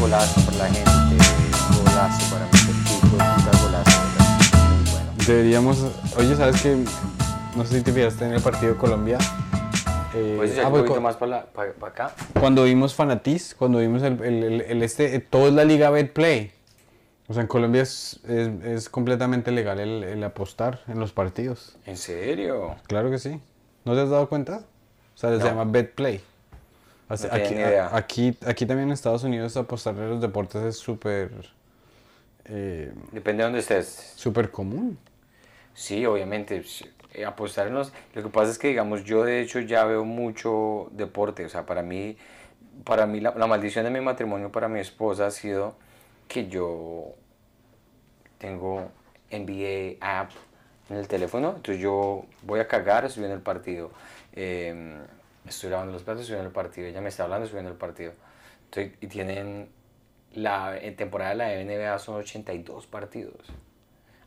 golazo para la gente, golazo para Mr. Kiko, puta golazo, ¿verdad? Muy bueno. Deberíamos. Oye, ¿sabes qué? No sé si te fijaste en el partido de Colombia. Eh, Puedes echar ah, un pues, poquito más para, la- para, para acá. Cuando vimos Fanatiz, cuando vimos el, el- el- el este, todo es la liga Betplay. O sea, en Colombia es, es, es completamente legal el, el apostar en los partidos. ¿En serio? Claro que sí. ¿No te has dado cuenta? O sea, se No. llama Betplay. Así- No aquí, idea. a- aquí, aquí también en Estados Unidos apostar en los deportes es súper eh, Depende de dónde estés. súper común. Sí, obviamente. eh, Apostar en los... Lo que pasa es que, digamos, yo de hecho ya veo mucho deporte. O sea, para mí, para mí la, la maldición de mi matrimonio para mi esposa ha sido que yo tengo NBA app en el teléfono. Entonces yo voy a cagar, estoy viendo el partido. Eh, estoy lavando los platos, estoy viendo el partido. Ella me está hablando, estoy viendo el partido. Entonces, y tienen... La en temporada de la NBA son 82 partidos.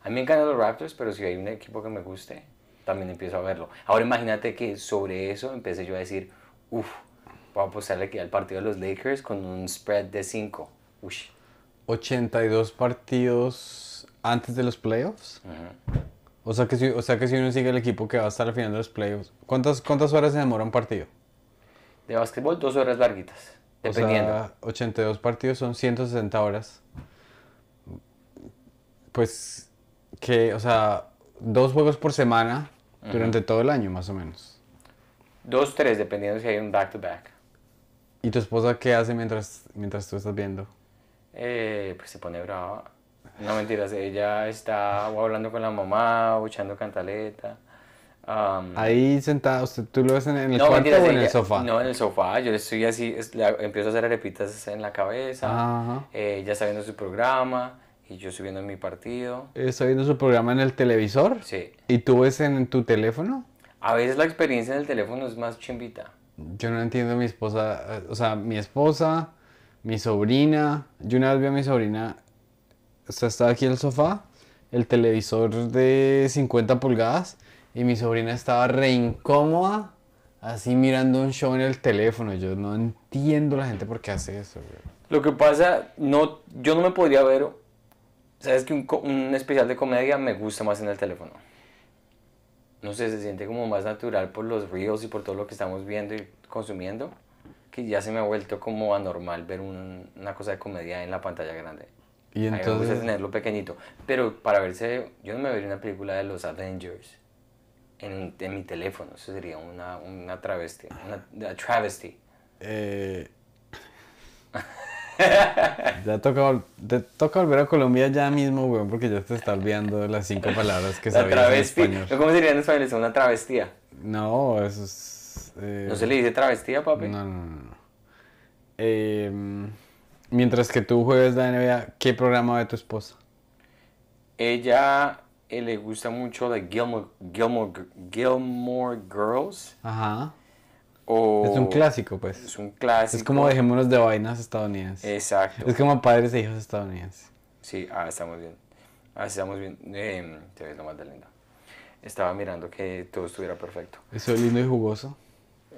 A mí me encantan los Raptors, pero si hay un equipo que me guste, también empiezo a verlo. Ahora imagínate que sobre eso empecé yo a decir, uff, voy a apostarle aquí al partido de los Lakers con un spread de 5. Uff. 82 partidos antes de los playoffs. O sea, que si, o sea que si uno sigue el equipo que va hasta la final de los playoffs, ¿cuántas, cuántas horas se demora un partido? De básquetbol, dos horas larguitas, dependiendo. O sea, 82 partidos son 160 horas. Pues que, o sea, dos juegos por semana durante todo el año, más o menos. Dos, tres, dependiendo si hay un back-to-back. ¿Y tu esposa qué hace mientras, mientras tú estás viendo? Eh, pues se pone brava. No mentiras, ella está hablando con la mamá o echando cantaleta. Am, Ahí sentada, usted, ¿tú lo ves en, el No, cuarto mentiras, o en ella- el sofá? No, en el sofá. Yo estoy así, es- empiezo a hacer arepitas en la cabeza. Ajá. eh, ella está viendo su programa y yo estoy viendo mi partido. Está viendo su programa en el televisor. Sí. ¿Y tú ves en tu teléfono? A veces la experiencia en el teléfono es más chimbita. Yo no entiendo a mi esposa, eh, o sea, mi esposa, mi sobrina. Yo una vez vi a mi sobrina, o sea, estaba aquí en el sofá, el televisor de 50 pulgadas, y mi sobrina estaba re incómoda, así mirando un show en el teléfono. Yo no entiendo la gente por qué hace eso. Lo que pasa, no, yo no me podría ver. Sabes que un, un especial de comedia me gusta más en el teléfono. No sé, se siente como más natural por los reels y por todo lo que estamos viendo y consumiendo. Que ya se me ha vuelto como anormal ver un- una cosa de comedia en la pantalla grande. Y A mí me gusta entonces, tenerlo pequeñito. Pero para verse, yo no me vería una película de los Avengers en, en mi teléfono. Eso sería una, una travesti. Una, a travesty. eh, ya toca, te toca volver a Colombia ya mismo, güey, porque ya te está olvidando las cinco palabras que sabías en travesti. español. ¿Cómo sería en español? Es una travestía. No, eso es... eh, ¿No se le dice travestía, papi? No, no, no. no. Em, mientras que tú juegas la NBA, ¿qué programa ve tu esposa? Ella eh, le gusta mucho de Gilmore, Gilmore, Gilmore Girls. Ajá. O Es un clásico, pues. Es un clásico. Es como dejémonos de vainas estadounidenses. Exacto. Es como padres e hijos estadounidenses. Sí, ah, estamos bien. Ah, estamos bien. Eh, te ves lo más de lindo. Estaba mirando que todo estuviera perfecto. Eso es lindo y jugoso.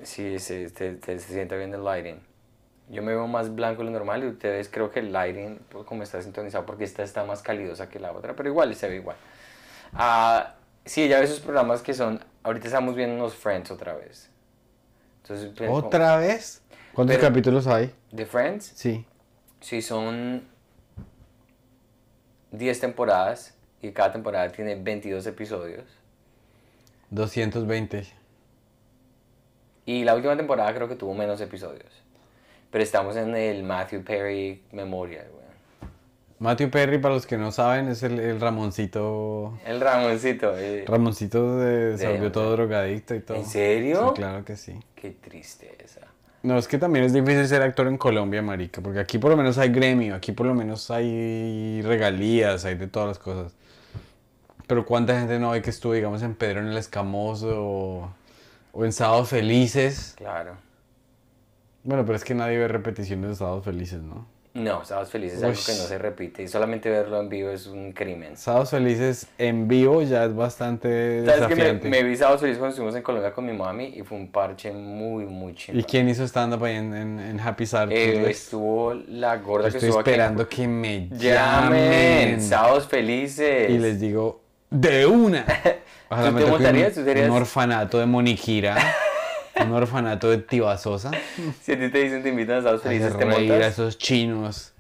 Sí, se, te- te- se siente bien el lighting. Yo me veo más blanco de lo normal y ustedes creo que el lighting, pues, como está sintonizado, porque esta está más calidosa que la otra, pero igual se ve igual. Ah, sí, ella ve esos programas que son, ahorita estamos viendo unos Friends otra vez. Entonces, pues, como- ¿Otra vez? ¿Cuántos Pero- capítulos hay? ¿De Friends? Sí. Sí, son 10 temporadas y cada temporada tiene 22 episodios. 220. Y la última temporada creo que tuvo menos episodios. Pero estamos en el Matthew Perry Memorial, güey. Matthew Perry, para los que no saben, es el, el Ramoncito. El Ramoncito. eh. Ramoncito de- se volvió todo drogadicto y todo. ¿En serio? Sí, claro que sí. Qué tristeza. No, es que también es difícil ser actor en Colombia, marica, porque aquí por lo menos hay gremio, aquí por lo menos hay regalías, hay de todas las cosas. Pero cuánta gente no hay que estuvo, digamos, en Pedro en el Escamoso o, o en Sábados Felices. Claro. Bueno, pero es que nadie ve repeticiones de Sábados Felices, ¿no? No, Sábados Felices es algo que no se repite y solamente verlo en vivo es un crimen. Sábados Felices en vivo ya es bastante ¿Sabes que me, desafiante. me vi Sábados Felices cuando estuvimos en Colombia con mi mami y fue un parche muy, muy chingón. ¿Y quién hizo stand-up ahí en, en, en Happy Sad? Eh, estuvo la gorda Yo que estoy estuvo aquí. esperando que me Llamen. Sábados Felices. Y les digo, de una. Ojalá ¿Tú me te montarías? ¿Tú serías- un orfanato de Moniquira, un orfanato de Tibasosa. Si a ti te dicen te invitan a Ay, Felices, te reír a montas esos chinos.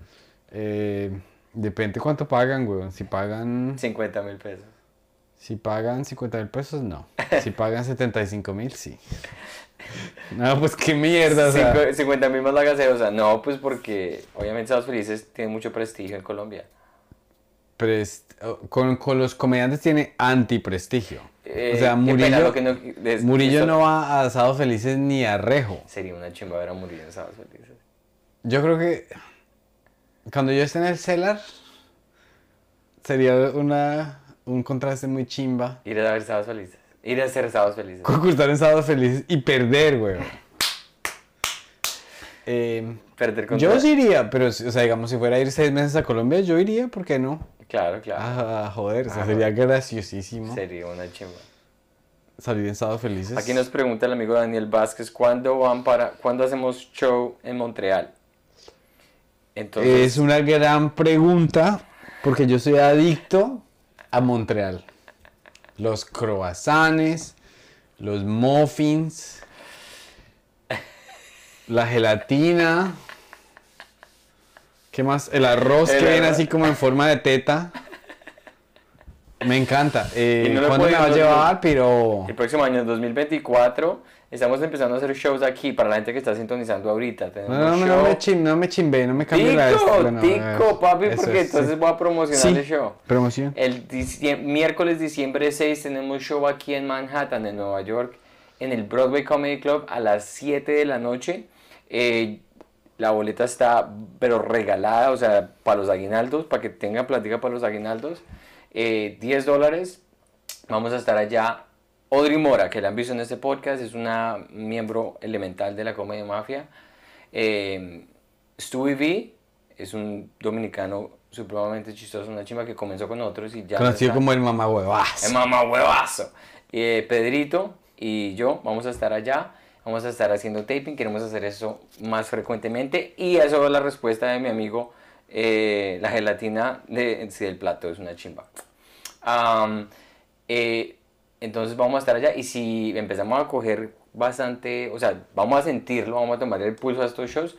Eh, depende cuánto pagan, weón. Si pagan, 50 mil pesos. si pagan 50 mil pesos, no. Si pagan 75 mil, sí. No, pues qué mierda, o sea. Cinco- 50 mil más la gaseosa. No, pues porque obviamente Sábados Felices tiene mucho prestigio en Colombia. Prest- oh, con, con los comediantes tiene antiprestigio. Eh, o sea, Murillo, lo que no- Murillo no va a Asados Felices ni a Rejo. Sería una chimba ver a Murillo en Sábados Felices. Yo creo que cuando yo esté en el Cellar sería una, un contraste muy chimba. Ir a ver Sábados Felices. Ir a hacer Sábados Felices. Concursar en Sábados Felices y perder. Eh, Perder contra... yo sí iría, pero, o sea, digamos, si fuera a ir seis meses a Colombia, yo iría, ¿por qué no? Claro, claro. Ah, joder, Ah, sería graciosísimo Sería una chimba. salir en Sábados Felices. Aquí nos pregunta el amigo Daniel Vázquez, ¿cuándo van para, cuándo hacemos show en Montreal? Entonces, Es una gran pregunta porque yo soy adicto a Montreal. Los croissants, los muffins, la gelatina. ¿Qué más? El arroz El que viene así como en forma de teta. Me encanta. Eh, no ¿Cuándo me va a llevar? Pero... el próximo año, en 2024, estamos empezando a hacer shows aquí para la gente que está sintonizando ahorita. Tenemos No, no, no, me chim, no me chimbe, no me cambie la... Tico, bueno, tico, papi, porque es, sí. entonces voy a promocionar Sí, el show. promoción. El miércoles diciembre 6 tenemos show aquí en Manhattan, en Nueva York, en el Broadway Comedy Club a las 7 de la noche. Eh, la boleta está, pero regalada, o sea, para los aguinaldos, para que tengan plática para los aguinaldos. Eh, 10 dólares. Vamos a estar allá. Audrey Mora, que la han visto en este podcast, es una miembro elemental de la Comedia Mafia. Eh, Stewie V es un dominicano supremamente chistoso, una chimba que comenzó con nosotros y ya... no Conocido como el mamá huevazo. El mamá huevazo. Eh, Pedrito y yo vamos a estar allá. Vamos a estar haciendo taping. Queremos hacer eso más frecuentemente. Y eso es la respuesta de mi amigo. eh, la gelatina de, sí, del plato es una chimba. Eh, entonces vamos a estar allá. Y si empezamos a coger bastante, o sea, vamos a sentirlo, vamos a tomar el pulso a estos shows.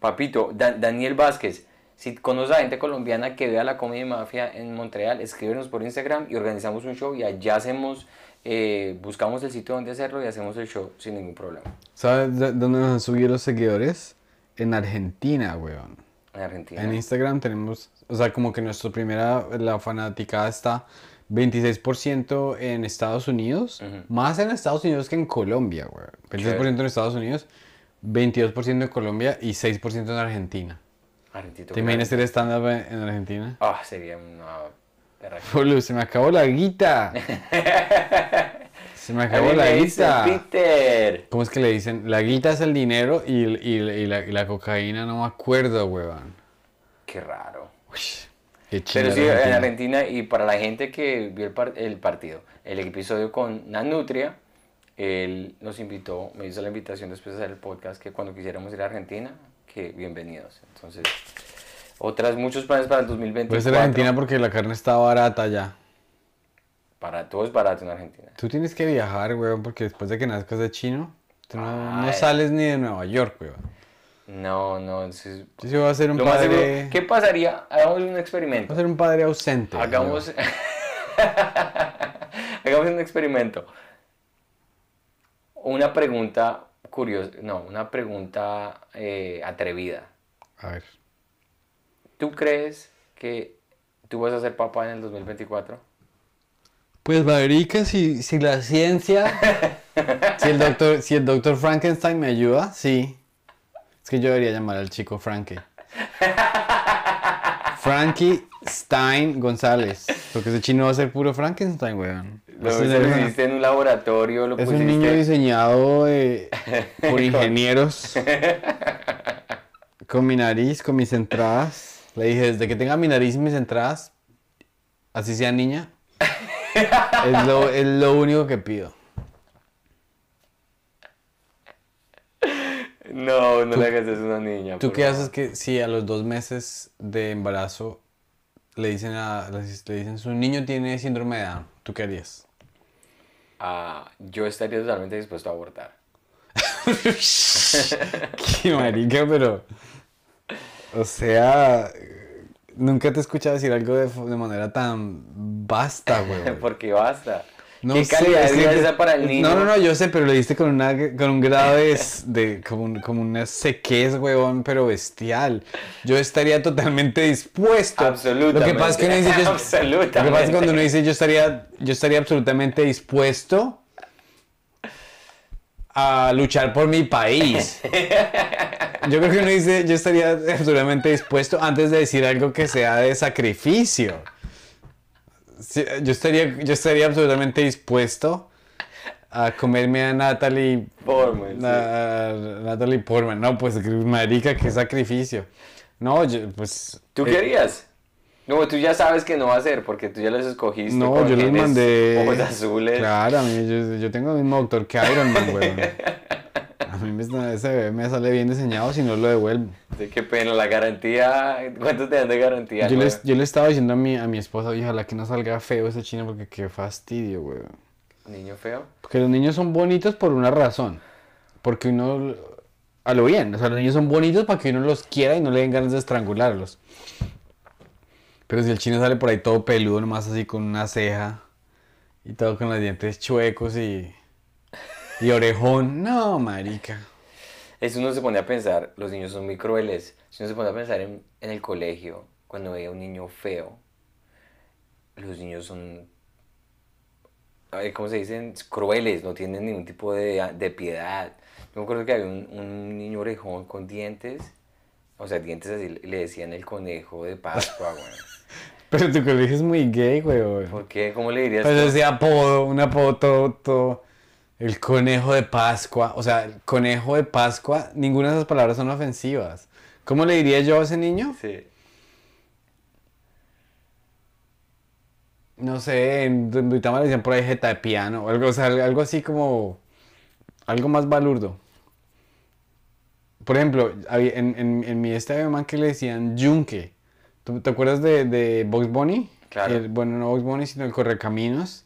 Papito, Da- Daniel Vázquez, si conoces a gente colombiana que vea la Comedia Mafia en Montreal, escríbenos por Instagram y organizamos un show y allá hacemos, eh, buscamos el sitio donde hacerlo y hacemos el show sin ningún problema. ¿Sabes de- dónde nos han subido los seguidores? En Argentina, weón. En Argentina. En Instagram tenemos, o sea, como que nuestra primera, la fanaticada está 26% en Estados Unidos, Ujú. más en Estados Unidos que en Colombia, weón. 26% en Estados Unidos, 22% en Colombia y 6% en Argentina. Argentito ¿Te imaginas hacer stand-up en en Argentina? Ah, sería una. Boludo, se me acabó la guita. Se me acabó la me guita. Peter. ¿Cómo es que le dicen? La guita es el dinero y, y- y la, y la cocaína no me acuerdo, weón. Qué raro. Uy, qué Pero sí, en Argentina. Argentina y para la gente que vio el, par- el partido, el episodio con Nanutria, él nos invitó, me hizo la invitación después de hacer el podcast que cuando quisiéramos ir a Argentina, que bienvenidos. Entonces, otras, muchos planes para el 2024. Puede ser Argentina porque la carne está barata ya. Para todos es barato en Argentina. Tú tienes que viajar, weón, porque después de que nazcas de chino, tú no, sales ni de Nueva York, weón. No, no, es- Yo sí voy a ser un seguro- padre... ¿Qué pasaría? Hagamos un Voy experimento. a ser un padre ausente. Hagamos, hagamos un experimento. Una pregunta curiosa, no, una pregunta eh, atrevida. A ver. ¿Tú crees que tú vas a ser papá en el 2024? Pues marica, si, si la ciencia, si el doctor, si el doctor Frankenstein me ayuda, sí. Es que yo debería llamar al chico Frankie. Frankie Stein González. Porque ese chino va a ser puro Frankenstein, weón. Lo, hiciste en un laboratorio, lo es pusiste. un niño diseñado por ingenieros con mi nariz, con mis entradas. Le dije, desde que tenga mi nariz y mis entradas, así sea niña, es, lo, es lo único que pido. No, no le hagas eso a una niña. ¿Tú por qué favor. haces que si a los dos meses de embarazo le dicen a le dicen su niño tiene síndrome de Down? ¿Tú qué harías? Ah, yo estaría totalmente dispuesto a abortar. Qué marica, pero. O sea. Nunca te he escuchado decir algo de, de manera tan vasta, güey. Porque basta. No ¿Qué calidad es de que vida es para el niño? No, no, no, yo sé, pero le diste con, una, con un grado de, de como, un- como una sequez, huevón, pero bestial. Yo estaría totalmente dispuesto. Absolutamente. Lo que pasa es que uno dice, yo, Absolutamente. Lo que pasa es que cuando uno dice, yo estaría, yo estaría absolutamente dispuesto a luchar por mi país. Yo creo que uno dice, yo estaría absolutamente dispuesto antes de decir algo que sea de sacrificio. Sí, yo, estaría, yo estaría absolutamente dispuesto a comerme a Natalie Portman, sí. a Natalie Portman. No, pues marica, qué sacrificio. No, yo, pues ¿Tú eh, querías? No, tú ya sabes que no va a ser porque tú ya los escogiste. No, con yo les genes mandé. Ojos azules. Claro, a mí, yo, yo tengo el mismo doctor que Iron Man, weón. A mí me, ese bebé me sale bien diseñado si no lo devuelvo. Sí, qué pena, la garantía. ¿Cuánto te dan de garantía? Yo le, güey? yo le estaba diciendo a mi, a mi esposa, "Oye, ojalá que no salga feo ese chino porque qué fastidio, weón. Niño feo. Porque los niños son bonitos por una razón. Porque uno. A lo bien, o sea, los niños son bonitos para que uno los quiera y no le den ganas de estrangularlos. Pero si el chino sale por ahí todo peludo, nomás así con una ceja y todo con los dientes chuecos y. y orejón, no, marica. Eso uno se pone a pensar, los niños son muy crueles. Si uno se pone a pensar en, en el colegio, cuando veía un niño feo, los niños son, ¿cómo se dicen? Crueles, no tienen ningún tipo de, de piedad. Yo me acuerdo que había un, un niño orejón con dientes, o sea, dientes así, le decían el conejo de Pascua, güey. Pero tu colegio es muy gay, weón. ¿Por qué? ¿Cómo le dirías Pues tú? ese apodo, un apodo todo, todo- El conejo de Pascua. O sea, el conejo de Pascua, ninguna de esas palabras son ofensivas. ¿Cómo le diría yo a ese niño? Sí. No sé, en Duitama le decían por ahí jeta de piano o algo, o sea, algo así como. Algo más balurdo. Por ejemplo, en, en, en mi este había un man que le decían yunque. ¿Tú te acuerdas de, de Bugs Bunny? Claro. El- bueno, no Bugs Bunny, sino el Correcaminos.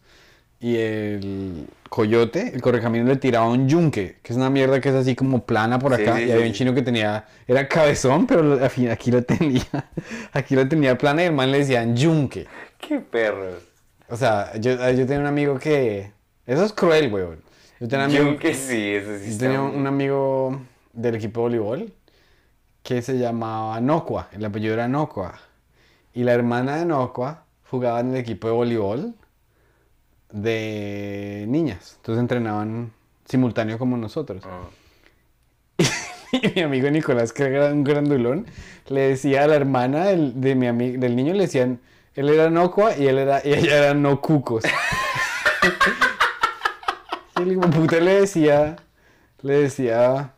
Y el Coyote, el Correcaminos le tiraba un yunque, que es una mierda que es así como plana por acá. sí, y había un chino que tenía, era cabezón, pero aquí lo tenía, aquí lo tenía plana y el man le decían yunque. ¡Qué perros! O sea, yo, yo tenía un amigo que... Eso es cruel, weón. Yo tenía un amigo, Yo que sí, eso sí yo tenía muy- un amigo del equipo de voleibol que se llamaba Nocua. El apellido era Nocua. Y la hermana de Nocua jugaba en el equipo de voleibol de niñas. Entonces entrenaban simultáneo como nosotros. Ah. Y mi amigo Nicolás, que era un grandulón, le decía a la hermana del, de mi ami- del niño, le decían, él era Nocua y, él era, y ella era No Cucos. y el puta le decía, le decía,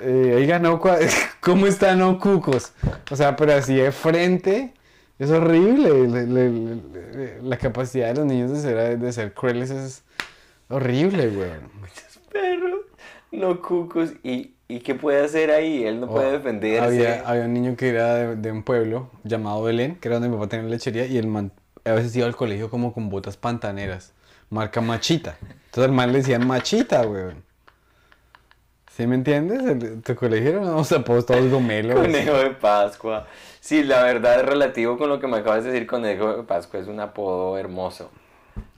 eh, oiga Nocua, ¿cómo está No Cucos? O sea, pero así de frente, es horrible. le- le- le- la capacidad de los niños de ser, de ser crueles es horrible, weón. perros, no cucos. ¿Y, ¿Y qué puede hacer ahí? Él no puede Oh, defenderse. Había, había un niño que era de, de un pueblo llamado Belén, que era donde mi papá tenía lechería, y el man a veces iba al colegio como con botas pantaneras, marca Machita. Entonces al man le decían Machita, weón. ¿Sí me entiendes? Tu colegio era unos apodos todos gomelos. Conejo de Pascua. Sí, la verdad es relativo con lo que me acabas de decir. Conejo de Pascua es un apodo hermoso.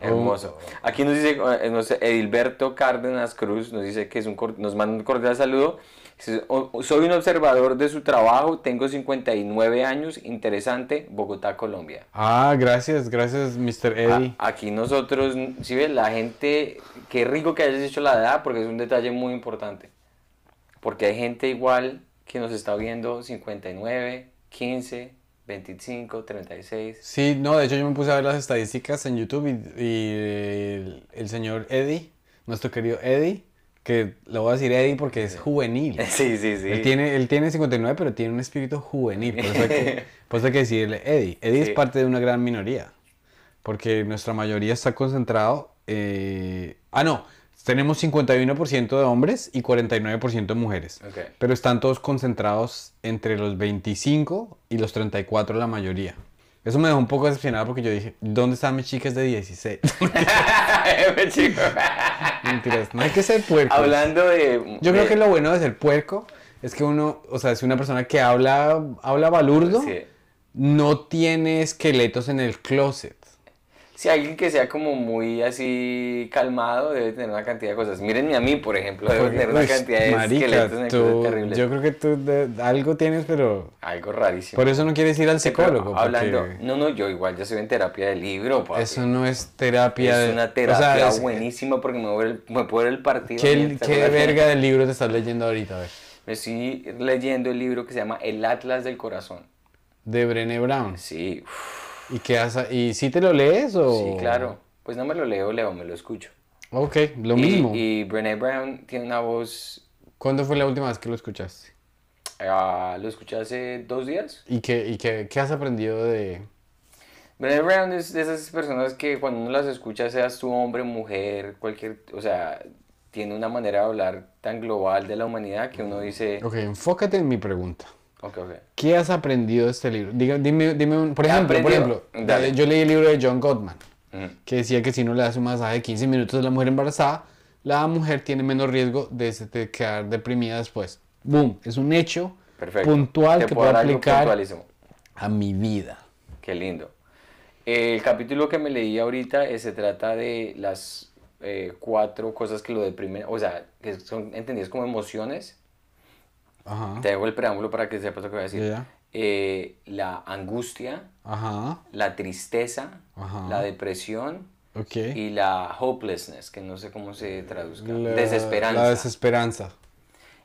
Hermoso. Aquí nos dice, eh, no sé, Edilberto Cárdenas Cruz nos dice que es un nos manda un cordial saludo. Dice, "O- o- Soy un observador de su trabajo, tengo 59 años, interesante, Bogotá, Colombia. Ah, gracias, gracias, Mr. Eddie. A- aquí nosotros, si ves, la gente, qué rico que hayas dicho la edad, porque es un detalle muy importante. Porque hay gente igual que nos está viendo 59, 15, 25, 36. Sí, no, de hecho yo me puse a ver las estadísticas en YouTube y, y el, el señor Eddie, nuestro querido Eddie, que lo voy a decir Eddie porque es juvenil. Sí, sí, sí. Él tiene, él tiene 59, pero tiene un espíritu juvenil. Por eso hay que, por eso hay que decirle Eddie. Eddie Sí. es parte de una gran minoría. Porque nuestra mayoría está concentrado. eh, Ah, no. Tenemos 51% de hombres y 49% de mujeres. Pero están todos concentrados entre los 25 y los 34 la mayoría. Eso me dejó un poco decepcionado porque yo dije, ¿dónde están mis chicas de 16? Chico. Mentiras, no hay que ser puerco. Hablando de... Yo creo que lo bueno de ser puerco es que uno, o sea, es una persona que habla, habla balurdo, Sí. no tiene esqueletos en el closet. Si alguien que sea como muy así calmado debe tener una cantidad de cosas. Mírenme a mí, por ejemplo, debo tener una cantidad de marica, esqueletos en tú- terribles. yo creo que tú de- algo tienes, pero Algo rarísimo. por eso no quieres ir al pero psicólogo. Hablando, porque no, no, yo igual ya soy en terapia de libro, papi. Eso no es terapia. es de- una o sea, terapia es- buenísima porque me voy, me puedo ver el partido. ¿Qué, qué verga del libro te estás leyendo ahorita? A ver. Me estoy leyendo el libro que se llama El Atlas del Corazón. De Brené Brown. Sí, uf, ¿Y qué haces? ¿Y si te lo lees o...? sí, claro. Pues no me lo leo, leo, me lo escucho. Ok, lo Y- mismo. Y Brené Brown tiene una voz. ¿Cuándo fue la última vez que lo escuchaste? ah, lo escuché hace dos días. ¿Y qué, y qué, qué has aprendido de...? Brené Brown es de esas personas que cuando uno las escucha, seas tú hombre, mujer, cualquier. O sea, tiene una manera de hablar tan global de la humanidad que uno dice. Ok, enfócate en mi pregunta. Ok, ok. ¿Qué has aprendido de este libro? Diga- dime, dime un- por ejemplo, por ejemplo, Dale. yo leí el libro de John Gottman, Ujú. que decía que si uno le hace un masaje de 15 minutos a la mujer embarazada, la mujer tiene menos riesgo de, quedar deprimida después. Boom, es un hecho Perfecto. puntual Te que puedo aplicar a mi vida. Qué lindo. El capítulo que me leí ahorita eh, se trata de las eh, cuatro cosas que lo deprimen, o sea, que son entendidas como emociones. Ajá. Te hago el preámbulo para que sepas lo que voy a decir. Ya. Eh, la angustia, Ajá. la tristeza, Ajá. la depresión Ok. y la hopelessness, que no sé cómo se traduzca. La- Desesperanza. La desesperanza.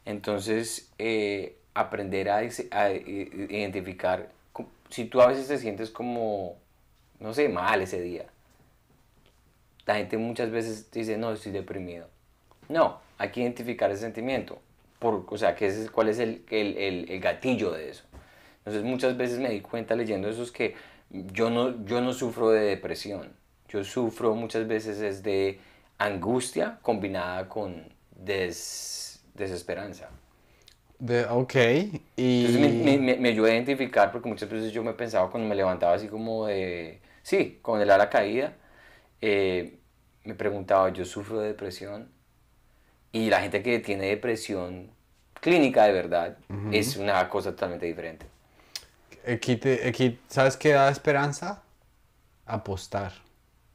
Entonces, eh, aprender a, a identificar, si tú a veces te sientes como, no sé, mal ese día, la gente muchas veces te dice, no, estoy deprimido. No, hay que identificar ese sentimiento, por, o sea, ese es- cuál es el, el, el- el gatillo de eso. Entonces, muchas veces me di cuenta leyendo eso es que yo no, yo no sufro de depresión, yo sufro muchas veces es de angustia combinada con des- desesperanza. De, ok. Y... Entonces me, me, me, me ayudó a identificar porque muchas veces yo me pensaba cuando me levantaba así como de, sí, con el ala caída, eh, me preguntaba, yo sufro de depresión y la gente que tiene depresión clínica de verdad es una cosa totalmente diferente. Aquí te- aquí, ¿Sabes qué da esperanza? Apostar.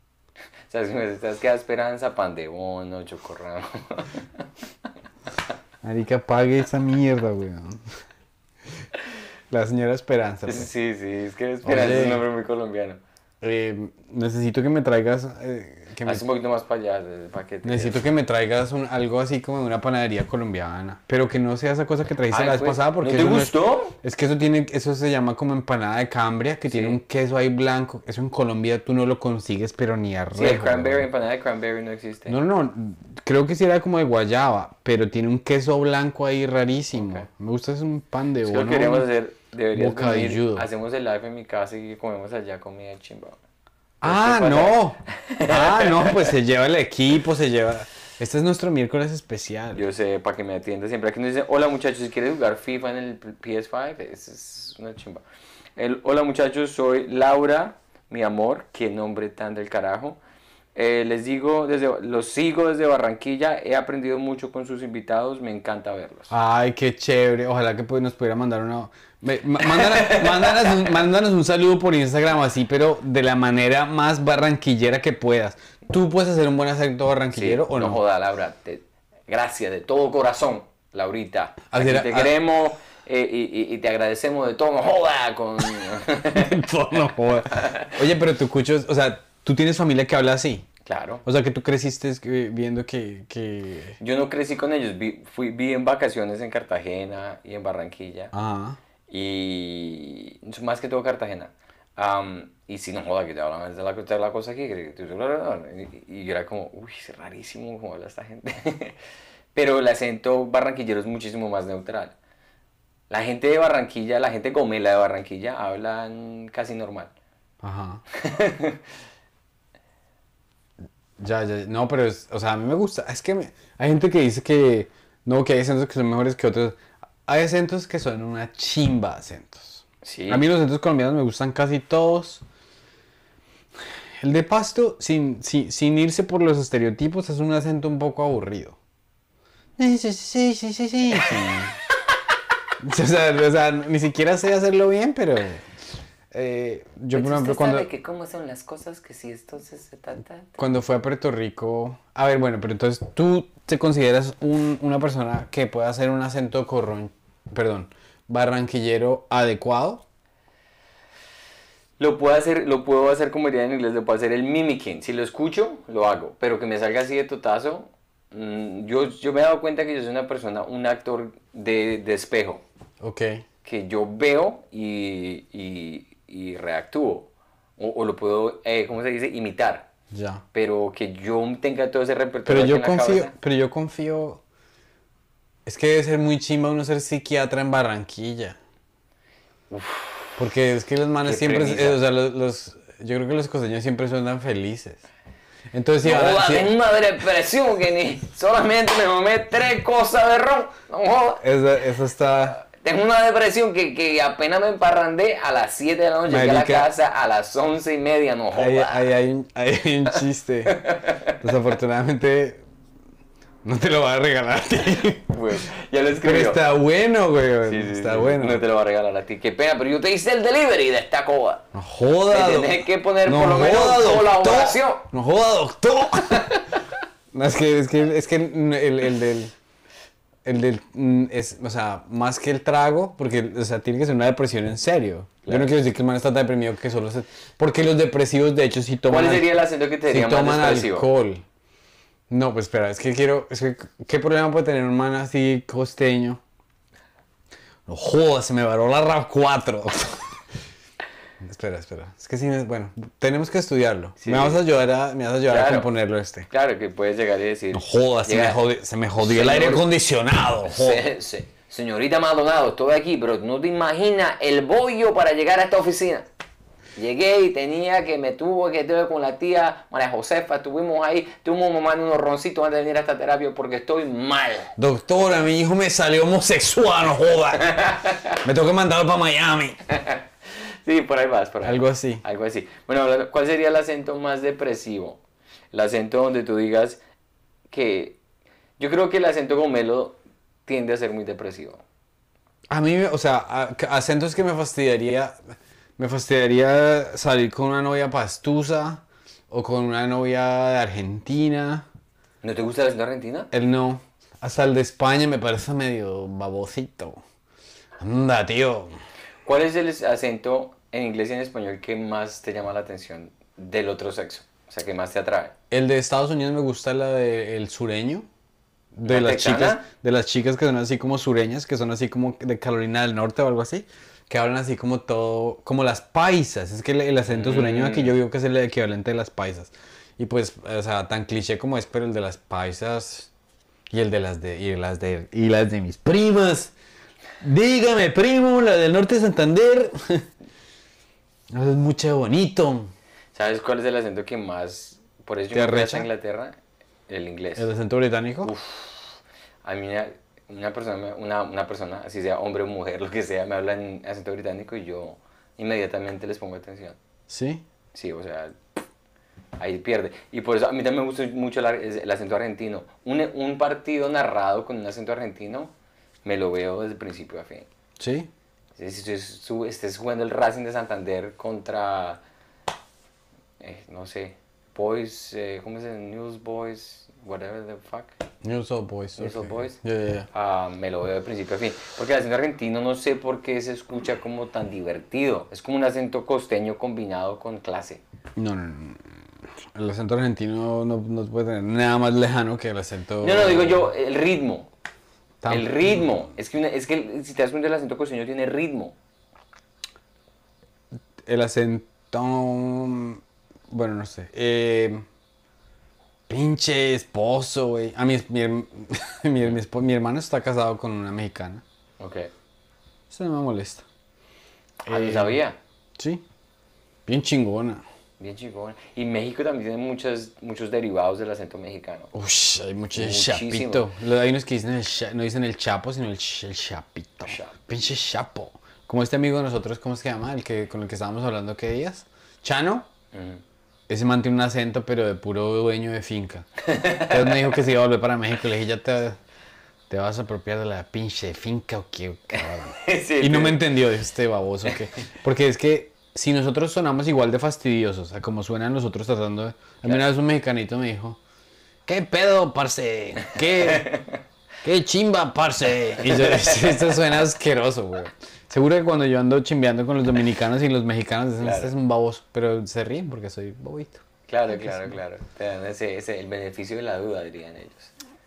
¿Sabes? ¿Sabes qué da esperanza? Pan de bono, chocorramo. Marica, pague esa mierda, weón. La señora Esperanza. pues. sí, sí, es que esperanza es un nombre muy colombiano. Eh, necesito que me traigas. eh, que me- Haz un poquito más para allá el paquete. necesito que me traigas un- algo así como de una panadería colombiana. Pero que no sea esa cosa que trajiste Ay, la vez pues, pasada. Porque ¿no te eso gustó? es que eso tiene, eso se llama como empanada de cambria, que tiene un queso ahí blanco. Eso en Colombia tú no lo consigues, pero ni a Sí, el cranberry, empanada de cranberry no existe. No, no, no. Creo que sí era como de guayaba, pero tiene un queso blanco ahí rarísimo. Me gusta es un pan de Es que lo bono. que queríamos hacer, deberías venir, hacemos el live en mi casa y comemos allá comida chimba. Ah, Este no. Ah, no, pues se lleva el equipo, se lleva. Este es nuestro miércoles especial. Yo sé, para que me atienda siempre. Aquí nos dice, hola muchachos, si quieres jugar FIFA en el PS5, esa es una chimba. El, hola muchachos, soy Laura, mi amor, qué nombre tan del carajo. Eh, les digo, desde, los sigo desde Barranquilla, he aprendido mucho con sus invitados, me encanta verlos. Ay, qué chévere. Ojalá que pues, nos pudiera mandar una. Mándanos, mándanos un, mándanos un saludo por Instagram así, pero de la manera más barranquillera que puedas. ¿Tú puedes hacer un buen acento Sí, barranquillero o no? joda, Laura. te- gracias de todo corazón, Laurita. Aquí te ah. queremos eh, y, te agradecemos de todo. No joda con... No joda. Oye, pero tú escuchas, o sea, tú tienes familia que habla así. claro. O sea, que tú creciste viendo que, que... Yo no crecí con ellos. Vi, fui, vi en vacaciones en Cartagena y en Barranquilla. Ah, Y más que todo Cartagena. Y si no joda, que te hablan de la, de la cosa aquí. Y, y yo era como, uy, es rarísimo cómo habla esta gente. pero el acento barranquillero es muchísimo más neutral. La gente de Barranquilla, la gente gomela de Barranquilla hablan casi normal. Ajá. ya, ya, no, pero es, o sea, a mí me gusta. Es que me- hay gente que dice que no, que hay acentos que son mejores que otros. Hay acentos que son una chimba de acentos. Sí. A mí los acentos colombianos me gustan casi todos. El de Pasto, sin, sin, sin irse por los estereotipos, es un acento un poco aburrido. Sí, sí, sí, sí, sí, sí. o, sea, o sea, ni siquiera sé hacerlo bien, pero... eh, yo, por ejemplo, cuando, que cómo son las cosas, que si entonces se trata... cuando fue a Puerto Rico... A ver, bueno, pero entonces tú te consideras un- una persona que puede hacer un acento corron... Perdón, barranquillero adecuado. Lo puedo hacer, lo puedo hacer como diría en inglés, lo puedo hacer el mimicking. Si lo escucho, lo hago. Pero que me salga así de totazo, mm, yo, yo me he dado cuenta que yo soy una persona, un actor de, de espejo. Ok. Que yo veo y, y, y reactúo. O, o lo puedo, eh, ¿cómo se dice? Imitar. Ya. Pero que yo tenga todo ese repertorio Pero yo en la confío, cabeza. pero yo confío. Es que debe ser muy chimba uno ser psiquiatra en Barranquilla. Porque es que los manes siempre, eh, o sea, los, los- yo creo que los costeños siempre suenan felices. Entonces, si No ahora- si- tengo una depresión que ni solamente me mamé tres cosas de ron. No joda. eso, eso está. Tengo una depresión que, que apenas me emparrandé a las 7 de la noche, llegué a la casa a las 11 y media, no Ahí, joda. ahí hay, un, hay un chiste. Desafortunadamente, no te lo va a regalar a ti. Güey, ya lo Pero escribió. está bueno, güey. Sí, sí, está sí, bueno. No te lo va a regalar a ti. Qué pena, pero yo te hice el delivery de esta coda. No joda. Doc- tenés que poner no por lo menos joda, doctor. colaboración. No joda, doctor. no, es que, es que, es que el, el del. El del. mm, Es, o sea, más que el trago, porque, o sea, tiene que ser una depresión en serio. Yo no quiero decir que el man está tan deprimido que solo se. Porque los depresivos, de hecho, sí toman. ¿Cuál sería el acento que te más toman alcohol. No, pues espera, es que quiero. Es que, ¿Qué problema puede tener un man así costeño? No jodas, se me varó la RAV 4. espera, espera. Es que sí, bueno, tenemos que estudiarlo. Sí. Me vas a ayudar a, me vas a, ayudar a Claro. componerlo este. Claro, que puedes llegar y decir. No jodas, se me, llega- jodi- se me jodió el aire acondicionado. Se- se- señorita Maldonado, estoy aquí, pero no te imaginas el bollo para llegar a esta oficina. Llegué y tenía que, me tuvo que tener con la tía María Josefa, estuvimos ahí, estuvimos mamando unos roncitos antes de venir a esta terapia porque estoy mal. Doctora, mi hijo me salió homosexual, no joda. me tengo que mandarlo para Miami. Sí, por ahí vas, por ahí. Algo así. Algo así. Bueno, ¿cuál sería el acento más depresivo? El acento donde tú digas que... Yo creo que el acento gomelo tiende a ser muy depresivo. A mí, o sea, acentos que me fastidiaría, me fastidiaría salir con una novia pastusa o con una novia de Argentina. ¿No te gusta el acento argentino? Él no. Hasta el de España me parece medio babosito. Anda, tío. ¿Cuál es el acento en inglés y en español que más te llama la atención del otro sexo? O sea, que más te atrae. El de Estados Unidos me gusta la de el sureño. De ¿La las texana? chicas, de las chicas que son así como sureñas, que son así como de Carolina del Norte o algo así, que hablan así como todo, como las paisas. Es que el, el acento sureño aquí yo digo que es el equivalente de las paisas. Y pues, o sea, tan cliché como es, pero el de las paisas y el de las de y las de y las de mis primas. Dígame, primo, la del norte de Santander. Eso es mucho bonito. ¿Sabes cuál es el acento que más... Por eso ¿Te yo me fui Inglaterra, el inglés. El acento británico. A mí una, persona, una, una persona, así sea hombre o mujer, lo que sea, me habla en acento británico y yo inmediatamente les pongo atención. Sí. Sí, o sea, ahí pierde. Y por eso a mí también me gusta mucho el, el acento argentino. Un, un partido narrado con un acento argentino, me lo veo desde principio a fin. Sí. Si estés, jugando el Racing de Santander contra, eh, no sé, Boys, eh, ¿cómo se dice? Newsboys, whatever the fuck. News Old Boys. News Old ok. Boys. Yeah, yeah, yeah. Ah, me lo veo de principio a fin. Porque el acento argentino no sé por qué se escucha como tan divertido. Es como un acento costeño combinado con clase. No, no, no. El acento argentino no, no puede tener nada más lejano que el acento. No, no, digo yo, el ritmo. El ritmo. Es que, una- es que si te das cuenta, el acento costeño tiene ritmo. El acento. Bueno, no sé. Eh, Pinche esposo, güey. A mi, mi, mi, mi hermano está casado con una mexicana. Ok. Eso no me molesta. Ah, Eh, lo sabía. Sí. Bien chingona. Bien chingón. Y México también tiene muchos, muchos derivados del acento mexicano. Ush, hay mucho Muchísimo. chapito. Hay unos que dicen el cha- no dicen el chapo, sino el, ch- el chapito. Chapo. Pinche chapo. Como este amigo de nosotros, ¿cómo se llama? El que con el que estábamos hablando qué días. Chano. Ese man tiene un acento, pero de puro dueño de finca. Entonces me dijo que se iba a volver para México. Le dije, ya te, te vas a apropiar de la pinche finca o qué, cabrón. Sí, Y no me entendió este baboso que. Porque es que si nosotros sonamos igual de fastidiosos a como suenan los otros tratando de. A mí una vez un mexicanito me dijo, ¿qué pedo, parce? ¿Qué, qué chimba, parce? Y yo, esto suena asqueroso, güey. Seguro que cuando yo ando chimbeando con los dominicanos y los mexicanos dicen, Claro. este es un baboso. Pero se ríen porque soy bobito. Claro, claro, claro. Te dan ese, ese- el beneficio de la duda, dirían ellos.